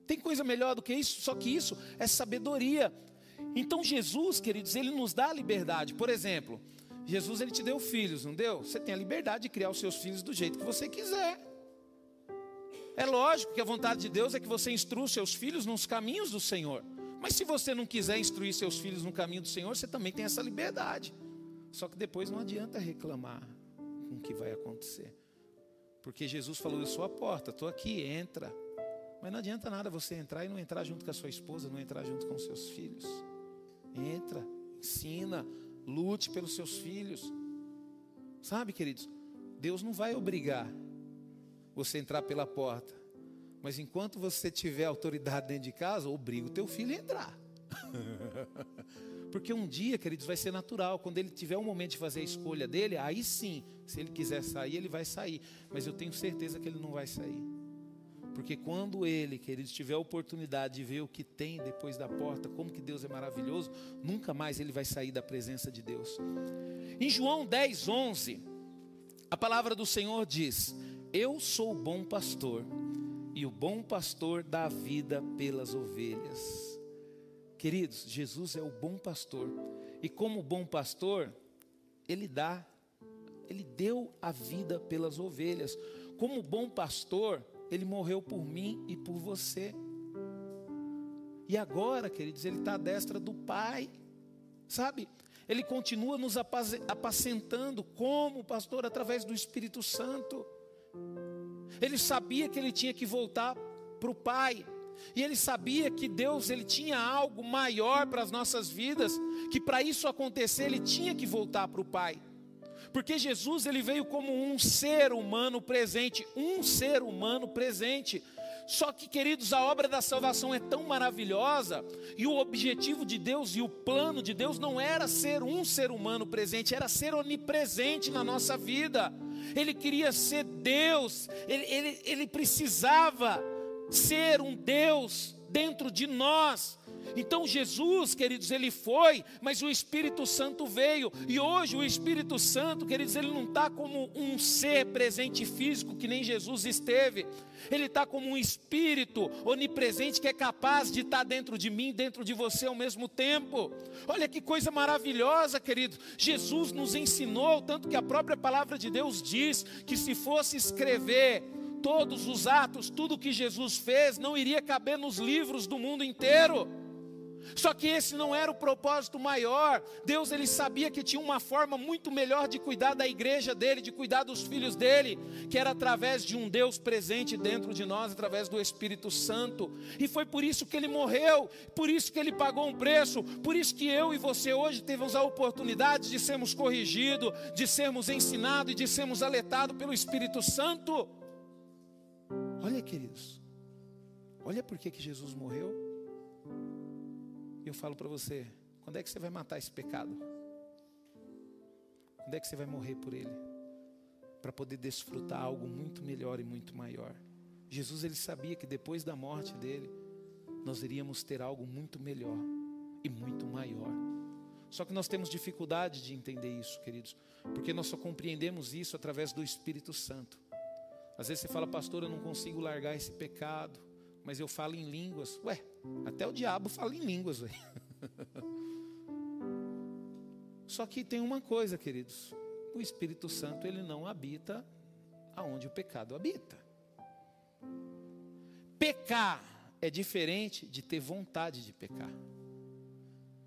Tem coisa melhor do que isso? Só que isso é sabedoria. Então Jesus, queridos, ele nos dá a liberdade. Por exemplo, Jesus ele te deu filhos, não deu? Você tem a liberdade de criar os seus filhos do jeito que você quiser. É lógico que a vontade de Deus é que você instrua os seus filhos nos caminhos do Senhor. Mas se você não quiser instruir seus filhos no caminho do Senhor, você também tem essa liberdade. Só que depois não adianta reclamar com o que vai acontecer. Porque Jesus falou: Eu sou a porta, estou aqui, entra. Mas não adianta nada você entrar e não entrar junto com a sua esposa, não entrar junto com seus filhos. Entra, ensina, lute pelos seus filhos. Sabe, queridos, Deus não vai obrigar você a entrar pela porta. Mas enquanto você tiver autoridade dentro de casa, obriga o teu filho a entrar. <laughs> Porque um dia, queridos, vai ser natural. Quando ele tiver um momento de fazer a escolha dele, aí sim, se ele quiser sair, ele vai sair. Mas eu tenho certeza que ele não vai sair. Porque quando ele, queridos, tiver a oportunidade de ver o que tem depois da porta, como que Deus é maravilhoso, nunca mais ele vai sair da presença de Deus. Em João 10, 11, A palavra do Senhor diz: Eu sou o bom pastor, e o bom pastor dá vida pelas ovelhas. Queridos, Jesus é o bom pastor, e como bom pastor, ele dá, ele deu a vida pelas ovelhas. Como bom pastor, ele morreu por mim e por você. E agora, queridos, ele está à destra do Pai, sabe? Ele continua nos apacentando como pastor através do Espírito Santo. Ele sabia que ele tinha que voltar para o Pai. E ele sabia que Deus ele tinha algo maior para as nossas vidas, que para isso acontecer ele tinha que voltar para o Pai. Porque Jesus ele veio como um ser humano presente, um ser humano presente. Só que, queridos, a obra da salvação é tão maravilhosa, e o objetivo de Deus e o plano de Deus não era ser um ser humano presente, era ser onipresente na nossa vida. Ele queria ser Deus, ele, ele, ele precisava ser um Deus dentro de nós. Então Jesus, queridos, ele foi, mas o Espírito Santo veio. E hoje o Espírito Santo, queridos, ele não está como um ser presente físico que nem Jesus esteve. Ele está como um espírito onipresente que é capaz de estar tá dentro de mim, dentro de você ao mesmo tempo. Olha que coisa maravilhosa, querido. Jesus nos ensinou, tanto que a própria palavra de Deus diz que se fosse escrever todos os atos, tudo que Jesus fez, não iria caber nos livros do mundo inteiro. Só que esse não era o propósito maior. Deus ele sabia que tinha uma forma muito melhor de cuidar da igreja dele, de cuidar dos filhos dele, que era através de um Deus presente dentro de nós, através do Espírito Santo. E foi por isso que ele morreu, por isso que ele pagou um preço, por isso que eu e você hoje temos a oportunidade de sermos corrigidos, de sermos ensinados e de sermos alertados pelo Espírito Santo. Olha, queridos, olha por que, Jesus morreu. Eu falo para você: quando é que você vai matar esse pecado? Quando é que você vai morrer por ele? Para poder desfrutar algo muito melhor e muito maior. Jesus ele sabia que depois da morte dele, nós iríamos ter algo muito melhor e muito maior. Só que nós temos dificuldade de entender isso, queridos, porque nós só compreendemos isso através do Espírito Santo. Às vezes você fala, pastor, eu não consigo largar esse pecado mas eu falo em línguas. Ué, até o diabo fala em línguas, velho. <laughs> Só que tem uma coisa, queridos. O Espírito Santo, ele não habita aonde o pecado habita. Pecar é diferente de ter vontade de pecar.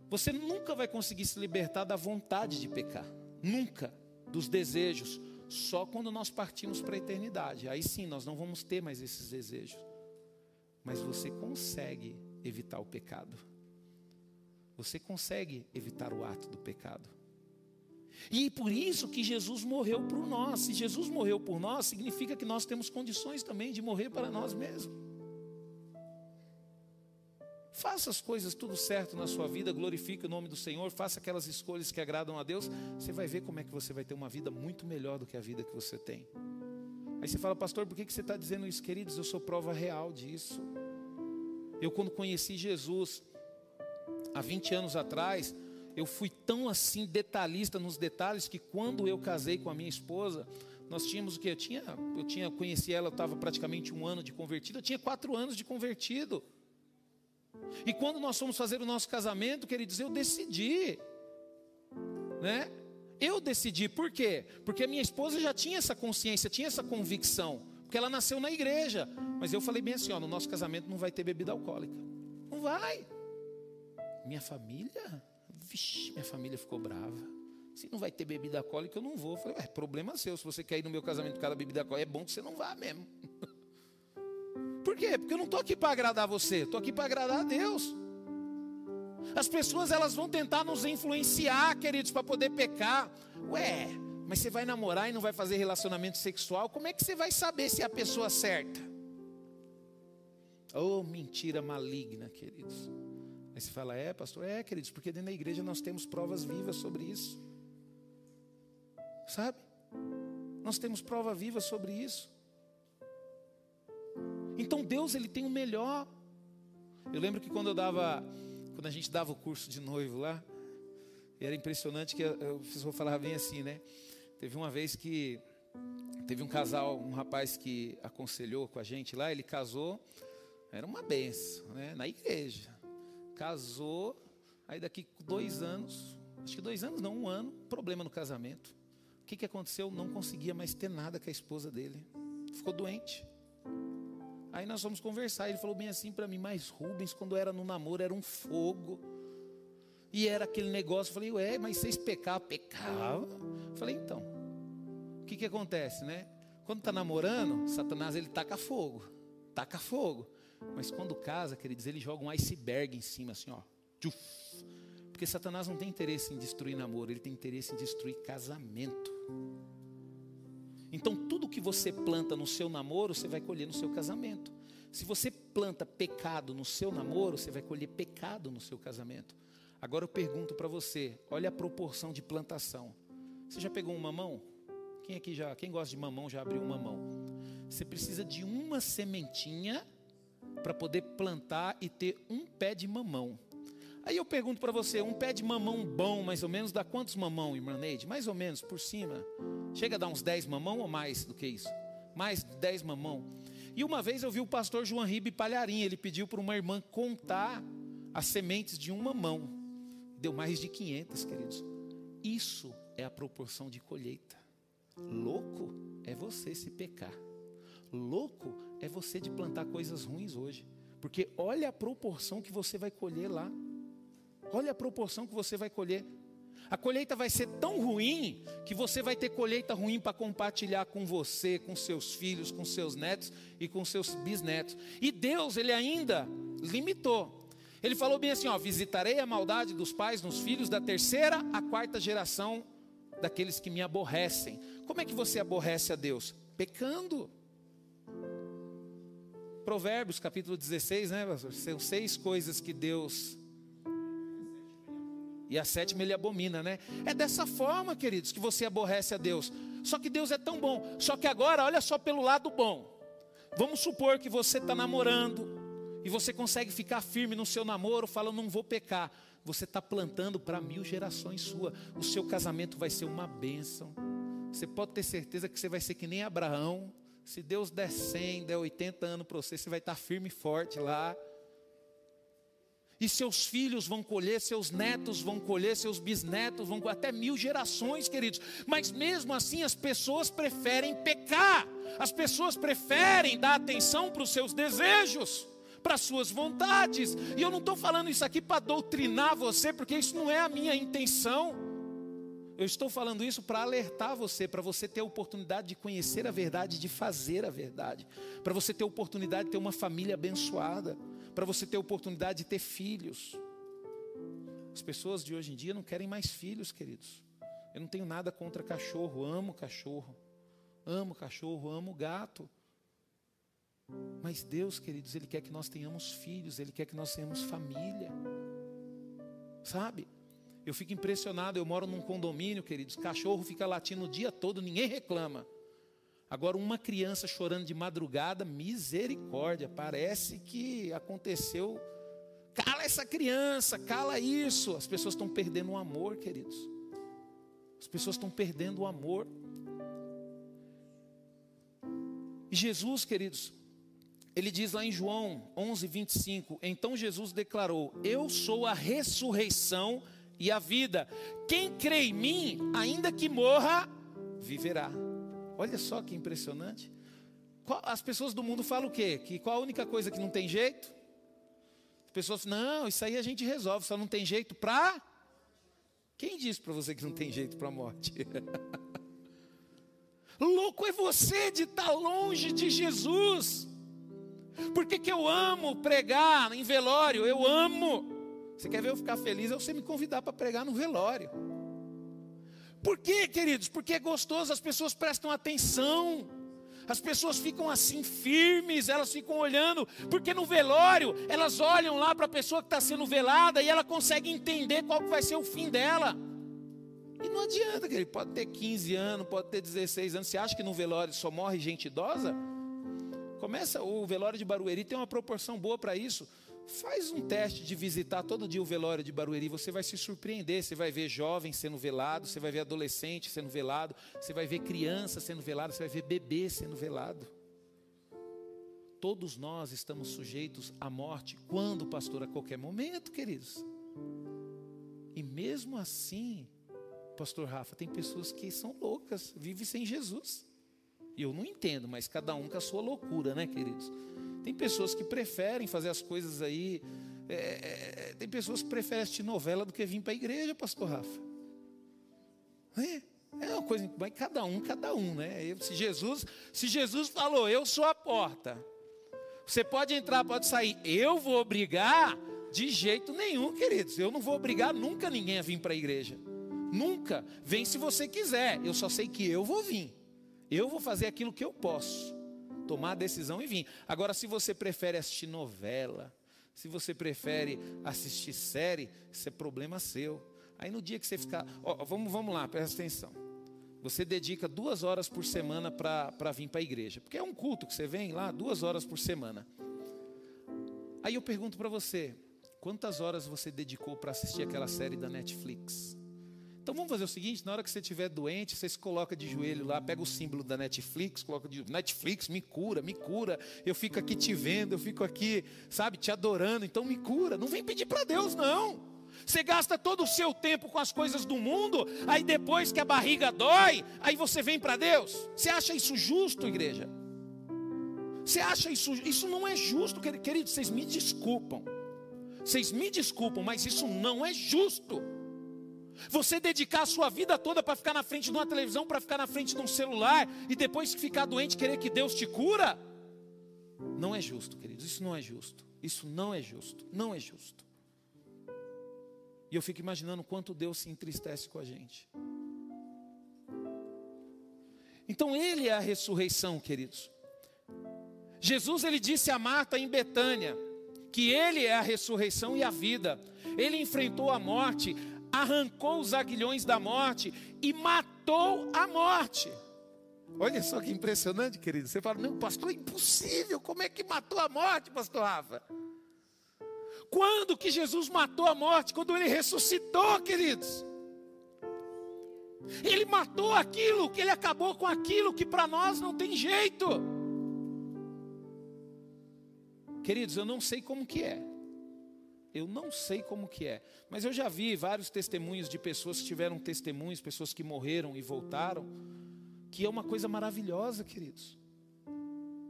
Você nunca vai conseguir se libertar da vontade de pecar. Nunca. Dos desejos. Só quando nós partimos para a eternidade. Aí sim, nós não vamos ter mais esses desejos mas você consegue evitar o pecado. Você consegue evitar o ato do pecado. E por isso que Jesus morreu por nós. Se Jesus morreu por nós, significa que nós temos condições também de morrer para nós mesmos. Faça as coisas tudo certo na sua vida, glorifique o nome do Senhor, faça aquelas escolhas que agradam a Deus. Você vai ver como é que você vai ter uma vida muito melhor do que a vida que você tem. Aí você fala, pastor, por que você está dizendo isso, queridos? Eu sou prova real disso. Eu, quando conheci Jesus, há 20 anos atrás, eu fui tão assim detalhista nos detalhes que quando eu casei com a minha esposa, nós tínhamos o que? Eu tinha, eu tinha conheci ela, eu estava praticamente um ano de convertido, eu tinha quatro anos de convertido. E quando nós fomos fazer o nosso casamento, queridos, eu decidi, né? Eu decidi, por quê? Porque a minha esposa já tinha essa consciência, tinha essa convicção, porque ela nasceu na igreja. Mas eu falei bem assim: ó, no nosso casamento não vai ter bebida alcoólica. Não vai. Minha família, vixe, minha família ficou brava. Se não vai ter bebida alcoólica, eu não vou. Eu falei, é problema seu. Se você quer ir no meu casamento com cada bebida alcoólica, é bom que você não vá mesmo. Por quê? Porque eu não estou aqui para agradar você, estou aqui para agradar a Deus. As pessoas elas vão tentar nos influenciar, queridos, para poder pecar. Ué, mas você vai namorar e não vai fazer relacionamento sexual, como é que você vai saber se é a pessoa certa? Oh, mentira maligna, queridos. Aí você fala, é, pastor? É, queridos, porque dentro da igreja nós temos provas vivas sobre isso. Sabe? Nós temos prova viva sobre isso. Então Deus, Ele tem o melhor. Eu lembro que quando eu dava quando a gente dava o curso de noivo lá, era impressionante que a pessoa falava bem assim, né? Teve uma vez que Teve um casal, um rapaz que aconselhou com a gente lá, ele casou, era uma benção, né? Na igreja. Casou, aí daqui dois anos, acho que dois anos não, um ano, problema no casamento. O que, que aconteceu? Não conseguia mais ter nada com a esposa dele. Ficou doente. Aí nós fomos conversar. Ele falou bem assim para mim: Mas Rubens, quando era no namoro, era um fogo. E era aquele negócio. Eu falei: Ué, mas vocês pecavam? Eu falei: Então, o que, que acontece, né? Quando está namorando, Satanás ele taca fogo. Taca fogo. Mas quando casa, queridos, ele joga um iceberg em cima, assim, ó. Porque Satanás não tem interesse em destruir namoro, ele tem interesse em destruir casamento. Então, tudo que você planta no seu namoro, você vai colher no seu casamento. Se você planta pecado no seu namoro, você vai colher pecado no seu casamento. Agora eu pergunto para você, olha a proporção de plantação. Você já pegou um mamão? Quem aqui já, quem gosta de mamão já abriu um mamão? Você precisa de uma sementinha para poder plantar e ter um pé de mamão. Aí eu pergunto para você, um pé de mamão bom, mais ou menos, dá quantos mamão, irmã Neide? Mais ou menos, por cima. Chega a dar uns 10 mamão ou mais do que isso? Mais de 10 mamão. E uma vez eu vi o pastor João Ribe Palharim, ele pediu para uma irmã contar as sementes de um mamão. Deu mais de 500, queridos. Isso é a proporção de colheita. Louco é você se pecar. Louco é você de plantar coisas ruins hoje. Porque olha a proporção que você vai colher lá. Olha a proporção que você vai colher. A colheita vai ser tão ruim que você vai ter colheita ruim para compartilhar com você, com seus filhos, com seus netos e com seus bisnetos. E Deus, ele ainda limitou. Ele falou bem assim, ó, visitarei a maldade dos pais nos filhos da terceira à quarta geração daqueles que me aborrecem. Como é que você aborrece a Deus? Pecando. Provérbios capítulo 16, né, pastor? São seis coisas que Deus e a sétima ele abomina, né? É dessa forma, queridos, que você aborrece a Deus. Só que Deus é tão bom. Só que agora, olha só pelo lado bom. Vamos supor que você está namorando e você consegue ficar firme no seu namoro, fala, não vou pecar. Você está plantando para mil gerações sua. O seu casamento vai ser uma bênção. Você pode ter certeza que você vai ser que nem Abraão. Se Deus der 100, der 80 anos para você, você vai estar firme e forte lá e seus filhos vão colher, seus netos vão colher, seus bisnetos vão colher, até mil gerações, queridos. Mas mesmo assim, as pessoas preferem pecar, as pessoas preferem dar atenção para os seus desejos, para as suas vontades. E eu não estou falando isso aqui para doutrinar você, porque isso não é a minha intenção. Eu estou falando isso para alertar você, para você ter a oportunidade de conhecer a verdade, de fazer a verdade, para você ter a oportunidade de ter uma família abençoada para você ter oportunidade de ter filhos. As pessoas de hoje em dia não querem mais filhos, queridos. Eu não tenho nada contra cachorro, amo cachorro. Amo cachorro, amo gato. Mas Deus, queridos, Ele quer que nós tenhamos filhos, Ele quer que nós tenhamos família. Sabe? Eu fico impressionado, eu moro num condomínio, queridos, cachorro fica latindo o dia todo, ninguém reclama. Agora, uma criança chorando de madrugada, misericórdia, parece que aconteceu. Cala essa criança, cala isso. As pessoas estão perdendo o amor, queridos. As pessoas estão perdendo o amor. E Jesus, queridos, ele diz lá em João 11, 25: Então Jesus declarou: Eu sou a ressurreição e a vida. Quem crê em mim, ainda que morra, viverá. Olha só que impressionante. As pessoas do mundo falam o quê? Que qual a única coisa que não tem jeito? As pessoas, não, isso aí a gente resolve, só não tem jeito para. Quem disse para você que não tem jeito para a morte? <laughs> Louco é você de estar longe de Jesus. Por que, que eu amo pregar em velório? Eu amo. Você quer ver eu ficar feliz? É você me convidar para pregar no velório. Por quê, queridos? Porque é gostoso, as pessoas prestam atenção. As pessoas ficam assim firmes, elas ficam olhando, porque no velório elas olham lá para a pessoa que está sendo velada e ela consegue entender qual que vai ser o fim dela. E não adianta, querido, pode ter 15 anos, pode ter 16 anos. Você acha que no velório só morre gente idosa? Começa, o velório de Barueri tem uma proporção boa para isso. Faz um teste de visitar todo dia o velório de Barueri, você vai se surpreender. Você vai ver jovens sendo velado, você vai ver adolescente sendo velado, você vai ver criança sendo velado, você vai ver bebê sendo velado. Todos nós estamos sujeitos à morte. Quando, pastor? A qualquer momento, queridos. E mesmo assim, pastor Rafa, tem pessoas que são loucas, vivem sem Jesus. Eu não entendo, mas cada um com a sua loucura, né, queridos? Tem pessoas que preferem fazer as coisas aí. É, é, tem pessoas que preferem assistir novela do que vir para a igreja, pastor Rafa. É, é uma coisa, mas cada um, cada um, né? Se Jesus, se Jesus falou, eu sou a porta. Você pode entrar, pode sair. Eu vou obrigar de jeito nenhum, queridos. Eu não vou obrigar nunca ninguém a vir para a igreja. Nunca. Vem se você quiser. Eu só sei que eu vou vir. Eu vou fazer aquilo que eu posso tomar a decisão e vir. Agora, se você prefere assistir novela, se você prefere assistir série, isso é problema seu. Aí no dia que você ficar. Vamos, vamos lá, presta atenção. Você dedica duas horas por semana para vir para a igreja. Porque é um culto que você vem lá, duas horas por semana. Aí eu pergunto para você: quantas horas você dedicou para assistir aquela série da Netflix? Então vamos fazer o seguinte: na hora que você estiver doente, você se coloca de joelho lá, pega o símbolo da Netflix, coloca de Netflix, me cura, me cura. Eu fico aqui te vendo, eu fico aqui, sabe, te adorando, então me cura. Não vem pedir para Deus, não. Você gasta todo o seu tempo com as coisas do mundo, aí depois que a barriga dói, aí você vem para Deus. Você acha isso justo, igreja? Você acha isso? Isso não é justo, querido. Vocês me desculpam. Vocês me desculpam, mas isso não é justo. Você dedicar a sua vida toda para ficar na frente de uma televisão, para ficar na frente de um celular e depois ficar doente querer que Deus te cura? Não é justo, queridos. Isso não é justo. Isso não é justo. Não é justo. E eu fico imaginando quanto Deus se entristece com a gente. Então ele é a ressurreição, queridos. Jesus ele disse a Marta em Betânia que ele é a ressurreição e a vida. Ele enfrentou a morte arrancou os aguilhões da morte e matou a morte. Olha só que impressionante, querido. Você fala, não, pastor, é impossível. Como é que matou a morte, pastor Rafa? Quando que Jesus matou a morte? Quando ele ressuscitou, queridos. Ele matou aquilo, que ele acabou com aquilo que para nós não tem jeito. Queridos, eu não sei como que é. Eu não sei como que é, mas eu já vi vários testemunhos de pessoas que tiveram testemunhos, pessoas que morreram e voltaram, que é uma coisa maravilhosa, queridos.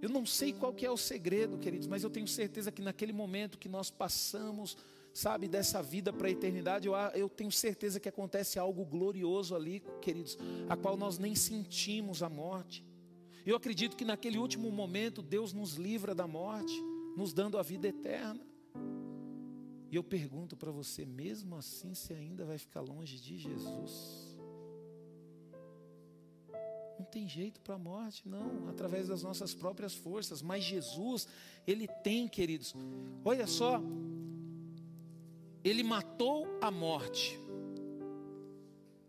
Eu não sei qual que é o segredo, queridos, mas eu tenho certeza que naquele momento que nós passamos, sabe, dessa vida para a eternidade, eu, eu tenho certeza que acontece algo glorioso ali, queridos, a qual nós nem sentimos a morte. Eu acredito que naquele último momento Deus nos livra da morte, nos dando a vida eterna. E eu pergunto para você, mesmo assim, você ainda vai ficar longe de Jesus? Não tem jeito para a morte, não, através das nossas próprias forças, mas Jesus, Ele tem, queridos, olha só, Ele matou a morte,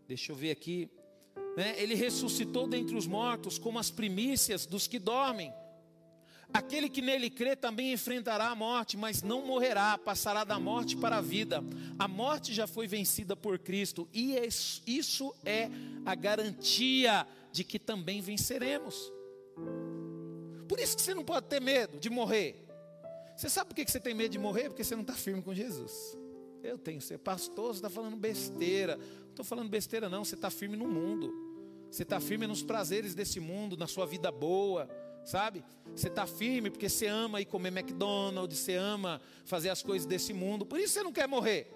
deixa eu ver aqui, né? Ele ressuscitou dentre os mortos como as primícias dos que dormem. Aquele que nele crê também enfrentará a morte, mas não morrerá, passará da morte para a vida. A morte já foi vencida por Cristo, e isso é a garantia de que também venceremos. Por isso que você não pode ter medo de morrer. Você sabe por que você tem medo de morrer? Porque você não está firme com Jesus. Eu tenho, você pastor, você está falando besteira. Não estou falando besteira, não. Você está firme no mundo. Você está firme nos prazeres desse mundo, na sua vida boa sabe? Você está firme porque você ama ir comer McDonald's, você ama fazer as coisas desse mundo, por isso você não quer morrer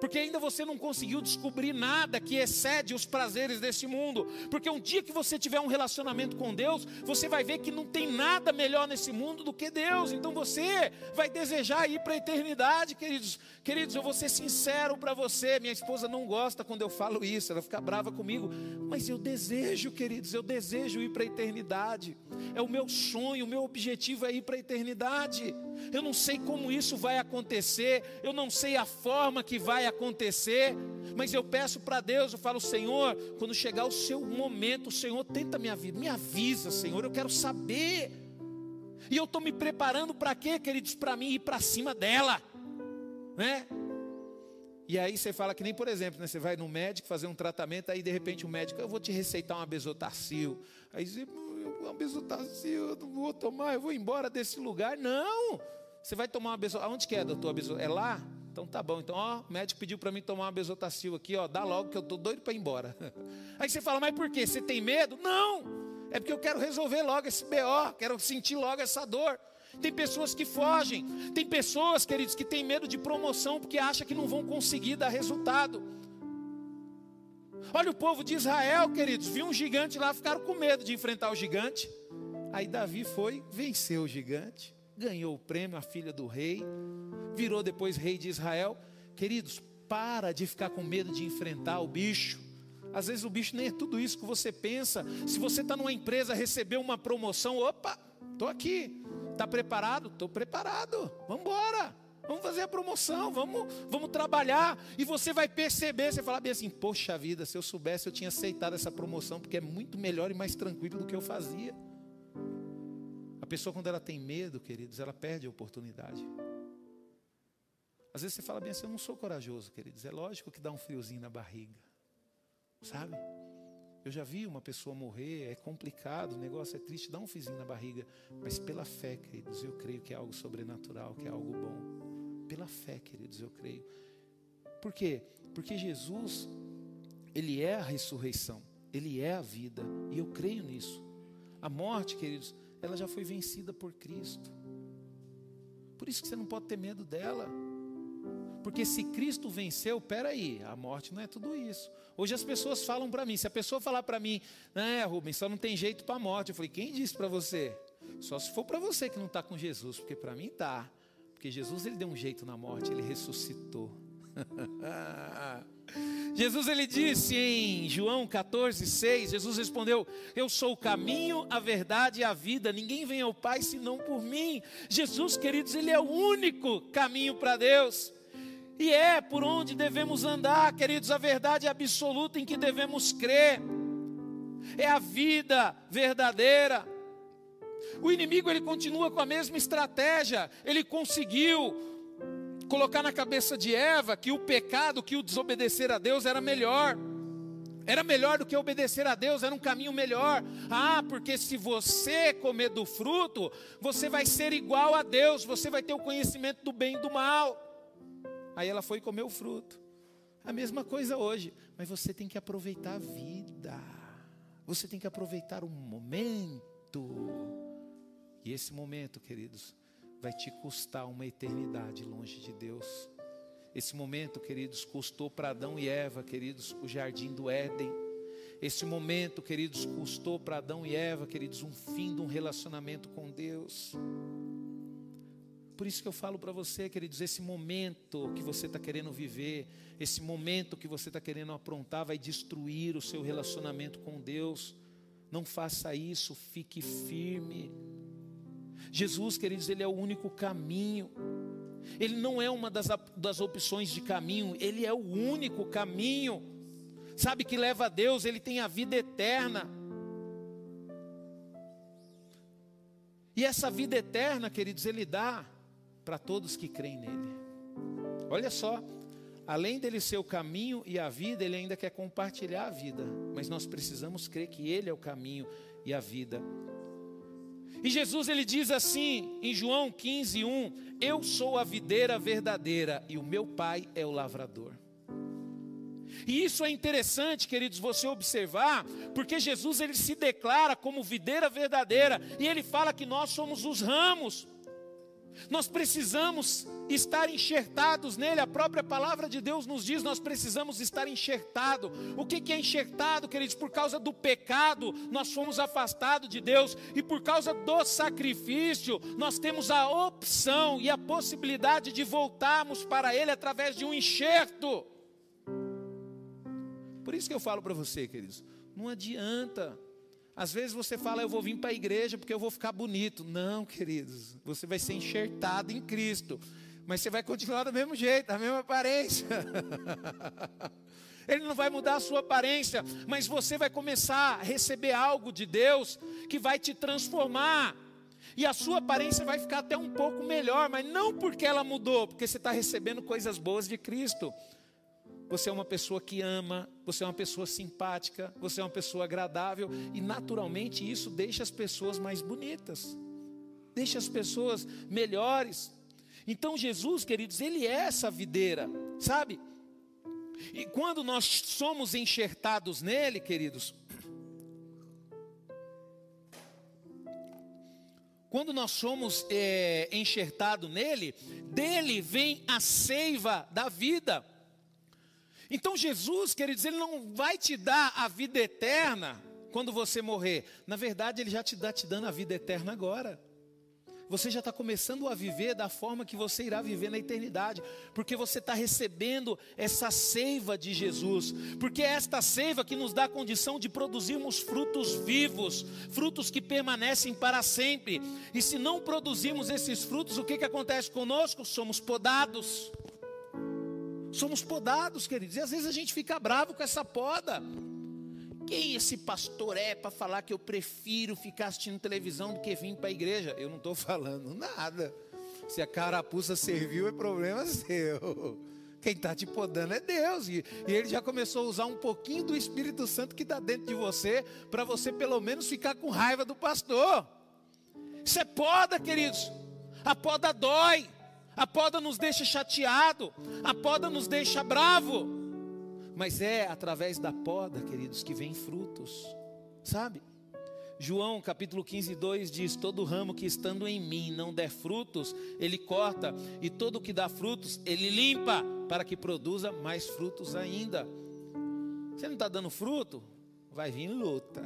porque ainda você não conseguiu descobrir nada que excede os prazeres desse mundo. Porque um dia que você tiver um relacionamento com Deus, você vai ver que não tem nada melhor nesse mundo do que Deus. Então você vai desejar ir para a eternidade, queridos. Queridos, eu vou ser sincero para você. Minha esposa não gosta quando eu falo isso, ela fica brava comigo. Mas eu desejo, queridos, eu desejo ir para a eternidade. É o meu sonho, o meu objetivo é ir para a eternidade. Eu não sei como isso vai acontecer, eu não sei a forma que vai acontecer, mas eu peço para Deus, eu falo, Senhor, quando chegar o seu momento, o Senhor tenta minha vida, me avisa, Senhor, eu quero saber. E eu estou me preparando para quê, queridos? Para mim ir para cima dela, né? E aí você fala que nem, por exemplo, né, você vai no médico fazer um tratamento, aí de repente o médico, eu vou te receitar uma besotacil. Aí você, uma besotacil, eu não vou tomar, eu vou embora desse lugar. Não! Você vai tomar uma besotacil. Aonde que é, doutor? É lá? Então tá bom. Então, ó, o médico pediu para mim tomar uma besotacil aqui, ó, dá logo que eu tô doido para ir embora. <laughs> Aí você fala, mas por quê? Você tem medo? Não! É porque eu quero resolver logo esse BO, quero sentir logo essa dor. Tem pessoas que fogem, tem pessoas, queridos, que têm medo de promoção porque acham que não vão conseguir dar resultado. Olha o povo de Israel, queridos, viu um gigante lá, ficaram com medo de enfrentar o gigante. Aí Davi foi, venceu o gigante, ganhou o prêmio, a filha do rei, virou depois rei de Israel. Queridos, para de ficar com medo de enfrentar o bicho. Às vezes o bicho nem é tudo isso que você pensa. Se você está numa empresa, recebeu uma promoção, opa, estou aqui. Está preparado? Estou preparado. Vamos embora. Vamos fazer a promoção, vamos, vamos trabalhar. E você vai perceber, você fala bem assim, poxa vida, se eu soubesse eu tinha aceitado essa promoção, porque é muito melhor e mais tranquilo do que eu fazia. Pessoa quando ela tem medo, queridos, ela perde a oportunidade. Às vezes você fala bem assim, eu não sou corajoso, queridos. É lógico que dá um friozinho na barriga. Sabe? Eu já vi uma pessoa morrer, é complicado, o negócio é triste, dá um fizinho na barriga, mas pela fé, queridos, eu creio que é algo sobrenatural, que é algo bom. Pela fé, queridos, eu creio. Por quê? Porque Jesus, Ele é a ressurreição, Ele é a vida, e eu creio nisso. A morte, queridos, ela já foi vencida por Cristo. Por isso que você não pode ter medo dela. Porque se Cristo venceu, peraí, a morte não é tudo isso. Hoje as pessoas falam para mim, se a pessoa falar para mim, né, Rubens, só não tem jeito para a morte. Eu falei, quem disse para você? Só se for para você que não está com Jesus, porque para mim tá. Porque Jesus ele deu um jeito na morte, ele ressuscitou. <laughs> Jesus ele disse em João 14, 6, Jesus respondeu: Eu sou o caminho, a verdade e a vida, ninguém vem ao Pai senão por mim. Jesus, queridos, ele é o único caminho para Deus. E é por onde devemos andar, queridos, a verdade absoluta em que devemos crer. É a vida verdadeira. O inimigo ele continua com a mesma estratégia. Ele conseguiu colocar na cabeça de Eva que o pecado, que o desobedecer a Deus era melhor. Era melhor do que obedecer a Deus, era um caminho melhor. Ah, porque se você comer do fruto, você vai ser igual a Deus, você vai ter o conhecimento do bem e do mal. Aí ela foi comer o fruto. A mesma coisa hoje, mas você tem que aproveitar a vida. Você tem que aproveitar o momento. E esse momento, queridos, vai te custar uma eternidade longe de Deus. Esse momento, queridos, custou para Adão e Eva, queridos, o jardim do Éden. Esse momento, queridos, custou para Adão e Eva, queridos, um fim de um relacionamento com Deus. Por isso que eu falo para você, queridos, esse momento que você está querendo viver, esse momento que você está querendo aprontar, vai destruir o seu relacionamento com Deus. Não faça isso, fique firme. Jesus, queridos, Ele é o único caminho. Ele não é uma das, das opções de caminho, Ele é o único caminho. Sabe que leva a Deus, Ele tem a vida eterna. E essa vida eterna, queridos, Ele dá para todos que creem nele. Olha só, além dele ser o caminho e a vida, ele ainda quer compartilhar a vida, mas nós precisamos crer que ele é o caminho e a vida. E Jesus ele diz assim em João 15, 1: Eu sou a videira verdadeira e o meu pai é o lavrador. E isso é interessante, queridos, você observar, porque Jesus ele se declara como videira verdadeira e ele fala que nós somos os ramos. Nós precisamos estar enxertados nele. A própria palavra de Deus nos diz: nós precisamos estar enxertado. O que, é enxertado, queridos? Por causa do pecado, nós fomos afastados de Deus, e por causa do sacrifício, nós temos a opção e a possibilidade de voltarmos para Ele através de um enxerto. Por isso que eu falo para você, queridos, não adianta às vezes você fala, eu vou vir para a igreja porque eu vou ficar bonito. Não, queridos, você vai ser enxertado em Cristo, mas você vai continuar do mesmo jeito, da mesma aparência. <laughs> Ele não vai mudar a sua aparência, mas você vai começar a receber algo de Deus que vai te transformar. E a sua aparência vai ficar até um pouco melhor, mas não porque ela mudou, porque você está recebendo coisas boas de Cristo. Você é uma pessoa que ama, você é uma pessoa simpática, você é uma pessoa agradável, e naturalmente isso deixa as pessoas mais bonitas, deixa as pessoas melhores. Então, Jesus, queridos, Ele é essa videira, sabe? E quando nós somos enxertados nele, queridos, quando nós somos é, enxertados nele, dele vem a seiva da vida. Então Jesus, queridos, ele não vai te dar a vida eterna quando você morrer. Na verdade, ele já te dá te dando a vida eterna agora você já está começando a viver da forma que você irá viver na eternidade, porque você está recebendo essa seiva de Jesus, porque é esta seiva que nos dá a condição de produzirmos frutos vivos, frutos que permanecem para sempre. E se não produzimos esses frutos, o que, que acontece conosco? Somos podados. Somos podados, queridos, e às vezes a gente fica bravo com essa poda. Quem esse pastor é para falar que eu prefiro ficar assistindo televisão do que vir para a igreja? Eu não estou <laughs> falando nada. Se a carapuça serviu, é problema seu. Quem está te podando é Deus. E, e, ele já começou a usar um pouquinho do Espírito Santo que está dentro de você, para você pelo menos ficar com raiva do pastor. Isso é poda, queridos. A poda dói. A poda nos deixa chateado. A poda nos deixa bravo. Mas é através da poda, queridos, que vem frutos, sabe? João capítulo 15, 2 diz: Todo ramo que estando em mim não der frutos, ele corta, e todo que dá frutos, ele limpa, para que produza mais frutos ainda. Você não está dando fruto? Vai vir luta.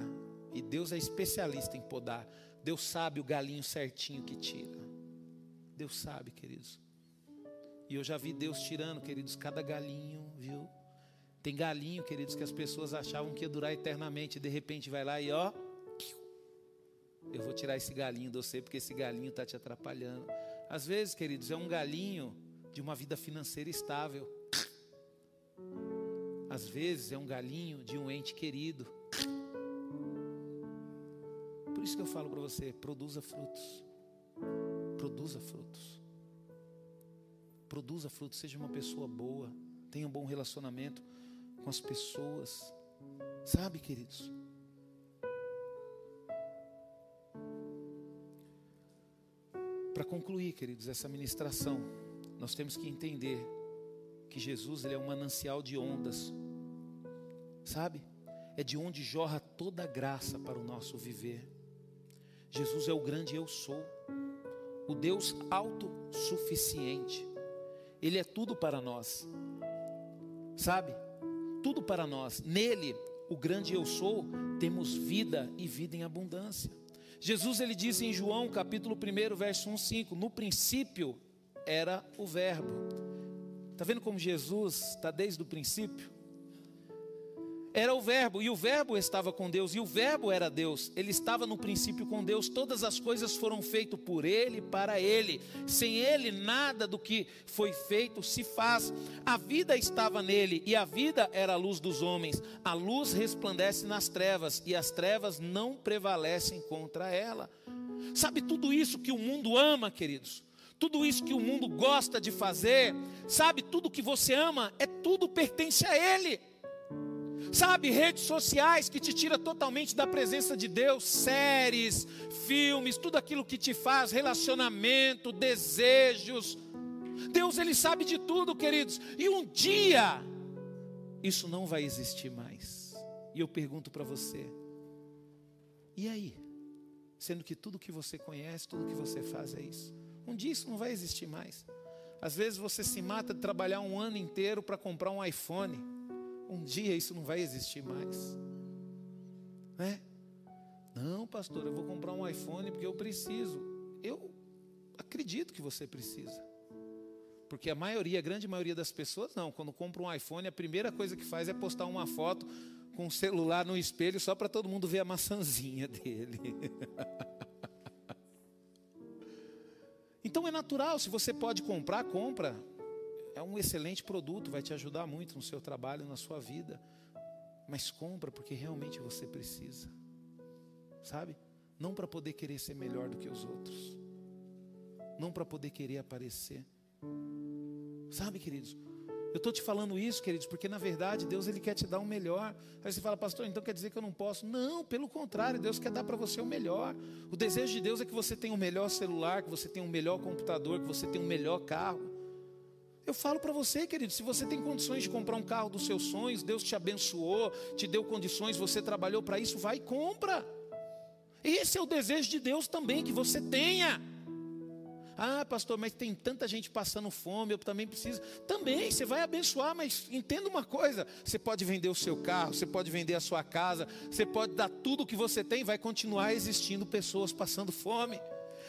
E Deus é especialista em podar. Deus sabe o galinho certinho que tira. Deus sabe, queridos. E eu já vi Deus tirando, queridos, cada galinho, viu? Tem galinho, queridos, que as pessoas achavam que ia durar eternamente. De repente vai lá e ó. Eu vou tirar esse galinho de você, porque esse galinho está te atrapalhando. Às vezes, queridos, é um galinho de uma vida financeira estável. Às vezes é um galinho de um ente querido. Por isso que eu falo para você: produza frutos. Produza frutos. Produza frutos, seja uma pessoa boa, tenha um bom relacionamento com as pessoas. Sabe, queridos? Para concluir, queridos, essa ministração, nós temos que entender que Jesus ele é um manancial de ondas. Sabe? É de onde jorra toda a graça para o nosso viver. Jesus é o grande eu sou, o Deus autossuficiente. Ele é tudo para nós. Sabe? tudo para nós. Nele, o grande eu sou, temos vida e vida em abundância. Jesus ele diz em João, capítulo 1, verso 1, 5, no princípio era o verbo. Está vendo como Jesus está desde o princípio? Era o Verbo, e o Verbo estava com Deus, e o Verbo era Deus, ele estava no princípio com Deus, todas as coisas foram feitas por Ele, para Ele, sem Ele nada do que foi feito se faz, a vida estava nele, e a vida era a luz dos homens, a luz resplandece nas trevas, e as trevas não prevalecem contra ela. Sabe tudo isso que o mundo ama, queridos? Tudo isso que o mundo gosta de fazer, sabe, tudo que você ama, é tudo pertence a Ele. Sabe, redes sociais que te tira totalmente da presença de Deus, séries, filmes, tudo aquilo que te faz, relacionamento, desejos. Deus ele sabe de tudo, queridos. E um dia isso não vai existir mais. E eu pergunto para você: e aí? Sendo que tudo que você conhece, tudo que você faz é isso. Um dia isso não vai existir mais. Às vezes você se mata de trabalhar um ano inteiro para comprar um iPhone. Um dia isso não vai existir mais. Né? Não, pastor, eu vou comprar um iPhone porque eu preciso. Eu acredito que você precisa. Porque a maioria, a grande maioria das pessoas não, quando compra um iPhone, a primeira coisa que faz é postar uma foto com o celular no espelho só para todo mundo ver a maçãzinha <laughs> dele. então é natural, se você pode comprar, compra é um excelente produto, vai te ajudar muito no seu trabalho, na sua vida. Mas compra porque realmente você precisa. Sabe? não para poder querer ser melhor do que os outros, não para poder querer aparecer. Sabe, queridos? Eu estou te falando isso, queridos, porque na verdade Deus ele quer te dar o melhor. Aí você fala, pastor, então quer dizer que eu não posso? Não, pelo contrário, Deus quer dar para você o melhor. O desejo de Deus é que você tenha o melhor celular, que você tenha o melhor computador, que você tenha o melhor carro. Eu falo para você, querido, se você tem condições de comprar um carro dos seus sonhos, Deus te abençoou, te deu condições, você trabalhou para isso, vai e compra. Esse é o desejo de Deus também, que você tenha. Ah, pastor, mas tem tanta gente passando fome, eu também preciso. Também, você vai abençoar, mas entenda uma coisa: você pode vender o seu carro, você pode vender a sua casa, você pode dar tudo o que você tem, vai continuar existindo pessoas passando fome.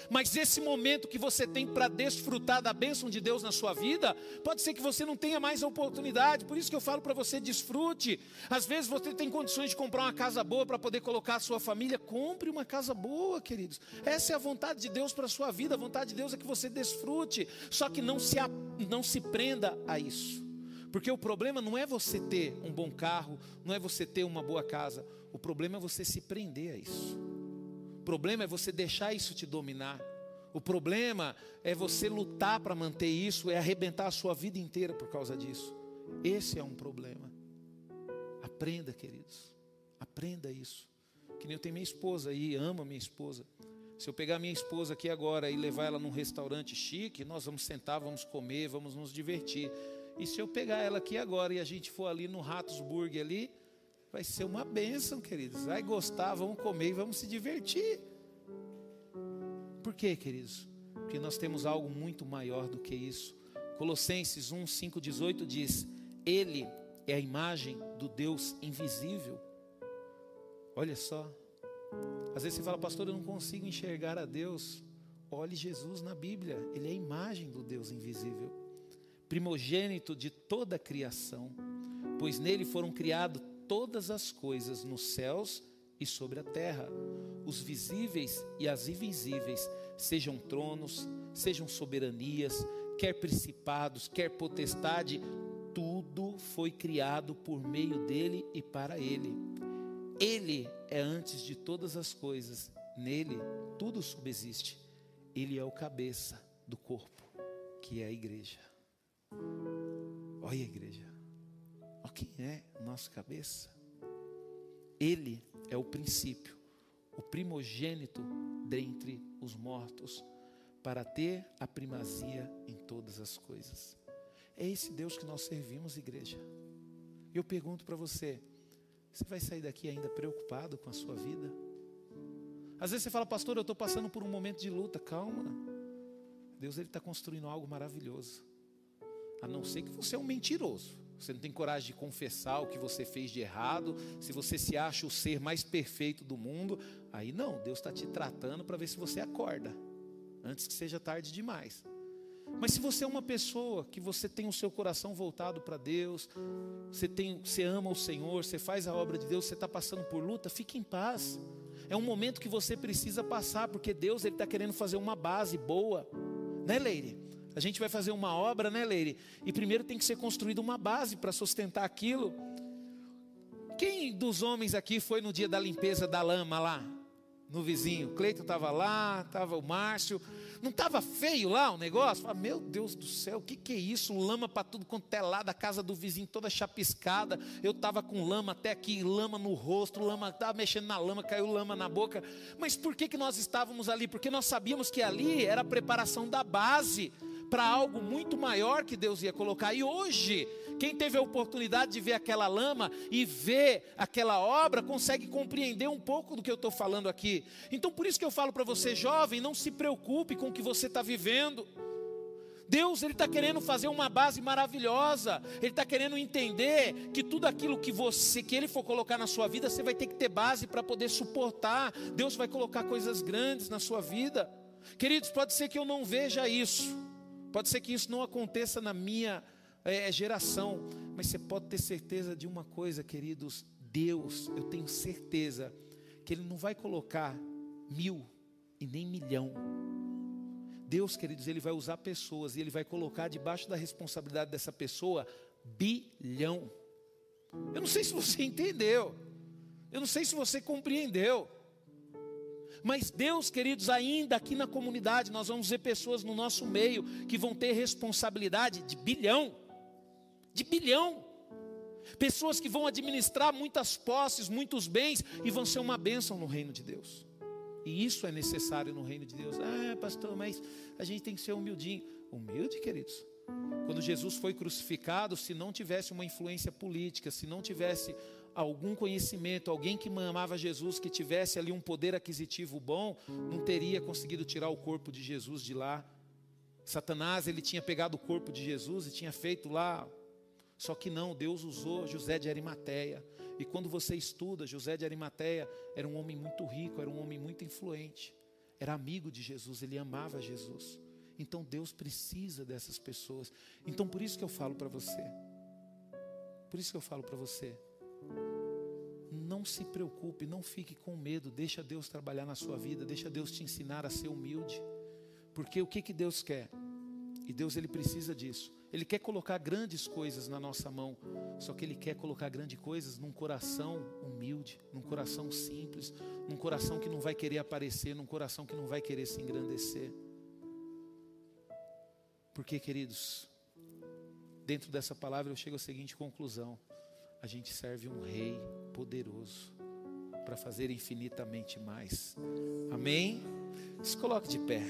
Mas esse momento que você tem para desfrutar da bênção de Deus na sua vida, pode ser que você não tenha mais a oportunidade. Por isso que eu falo para você, desfrute. Às vezes você tem condições de comprar uma casa boa para poder colocar a sua família. Compre uma casa boa, queridos. Essa é a vontade de Deus para a sua vida. A vontade de Deus é que você desfrute. Só que não se, não se prenda a isso. Porque o problema não é você ter um bom carro, não é você ter uma boa casa. O problema é você se prender a isso. O problema é você deixar isso te dominar. O problema é você lutar para manter isso, é arrebentar a sua vida inteira por causa disso. Esse é um problema. Aprenda, queridos. Aprenda isso. Que nem eu tenho minha esposa aí, amo minha esposa. Se eu pegar minha esposa aqui agora e levar ela num restaurante chique, nós vamos sentar, vamos comer, vamos nos divertir. E se eu pegar ela aqui agora e a gente for ali no Ratos ali, Vai ser uma bênção, queridos. Vai gostar, vamos comer e vamos se divertir. Por quê, queridos? Porque nós temos algo muito maior do que isso. Colossenses 1, 5, 18 diz: Ele é a imagem do Deus invisível. Olha só. Às vezes você fala, pastor, eu não consigo enxergar a Deus. Olhe Jesus na Bíblia, Ele é a imagem do Deus invisível, primogênito de toda a criação, pois nele foram criados todas as coisas nos céus e sobre a terra, os visíveis e as invisíveis, sejam tronos, sejam soberanias, quer principados, quer potestade, tudo foi criado por meio dele e para ele. Ele é antes de todas as coisas, nele tudo subsiste. Ele é o cabeça do corpo, que é a igreja. Olha a igreja. Quem é o nosso cabeça? Ele é o princípio, o primogênito dentre os mortos, para ter a primazia em todas as coisas. É esse Deus que nós servimos, igreja. E eu pergunto para você: você vai sair daqui ainda preocupado com a sua vida? Às vezes você fala, pastor, eu estou passando por um momento de luta. Calma. Deus ele está construindo algo maravilhoso. A não ser que você é um mentiroso você não tem coragem de confessar o que você fez de errado, se você se acha o ser mais perfeito do mundo, aí não, Deus está te tratando para ver se você acorda, antes que seja tarde demais. Mas se você é uma pessoa que você tem o seu coração voltado para Deus, você, tem, você ama o Senhor, você faz a obra de Deus, você está passando por luta, fique em paz. É um momento que você precisa passar, porque Deus está querendo fazer uma base boa, né, Leire? A gente vai fazer uma obra, né, Leire? E primeiro tem que ser construída uma base para sustentar aquilo. Quem dos homens aqui foi no dia da limpeza da lama lá? No vizinho? Cleiton estava lá, estava o Márcio. Não estava feio lá o negócio? Fala, meu Deus do céu, o que, que é isso? Lama para tudo quanto é lá, da casa do vizinho toda chapiscada. Eu estava com lama até aqui, lama no rosto, lama, estava mexendo na lama, caiu lama na boca. Mas por que, que nós estávamos ali? Porque nós sabíamos que ali era a preparação da base para algo muito maior que Deus ia colocar. E hoje, quem teve a oportunidade de ver aquela lama e ver aquela obra, consegue compreender um pouco do que eu estou falando aqui. Então, por isso que eu falo para você, jovem, não se preocupe com o que você está vivendo. Deus ele está querendo fazer uma base maravilhosa. Ele está querendo entender que tudo aquilo que você que Ele for colocar na sua vida, você vai ter que ter base para poder suportar. Deus vai colocar coisas grandes na sua vida. Queridos, pode ser que eu não veja isso. Pode ser que isso não aconteça na minha é, geração, mas você pode ter certeza de uma coisa, queridos: Deus, eu tenho certeza que Ele não vai colocar mil e nem milhão. Deus, queridos, Ele vai usar pessoas e Ele vai colocar debaixo da responsabilidade dessa pessoa bilhão. Eu não sei se você <laughs> entendeu, eu não sei se você compreendeu. Mas Deus, queridos, ainda aqui na comunidade, nós vamos ver pessoas no nosso meio que vão ter responsabilidade de bilhão, de bilhão. Pessoas que vão administrar muitas posses, muitos bens e vão ser uma bênção no reino de Deus. E isso é necessário no reino de Deus. Ah, pastor, mas a gente tem que ser humildinho. Humilde, queridos. Quando Jesus foi crucificado, se não tivesse uma influência política, se não tivesse algum conhecimento, alguém que amava Jesus, que tivesse ali um poder aquisitivo bom, não teria conseguido tirar o corpo de Jesus de lá. Satanás, ele tinha pegado o corpo de Jesus e tinha feito lá. Só que não, Deus usou José de Arimateia. E quando você estuda, José de Arimateia era um homem muito rico, era um homem muito influente. Era amigo de Jesus, ele amava Jesus. Então Deus precisa dessas pessoas. Então por isso que eu falo para você. Por isso que eu falo para você. Não se preocupe, não fique com medo, deixa Deus trabalhar na sua vida, deixa Deus te ensinar a ser humilde. Porque o que que Deus quer? E Deus ele precisa disso. Ele quer colocar grandes coisas na nossa mão, só que ele quer colocar grandes coisas num coração humilde, num coração simples, num coração que não vai querer aparecer, num coração que não vai querer se engrandecer. Porque, queridos, dentro dessa palavra eu chego à seguinte conclusão: a gente serve um rei poderoso para fazer infinitamente mais. Amém? Se coloque de pé.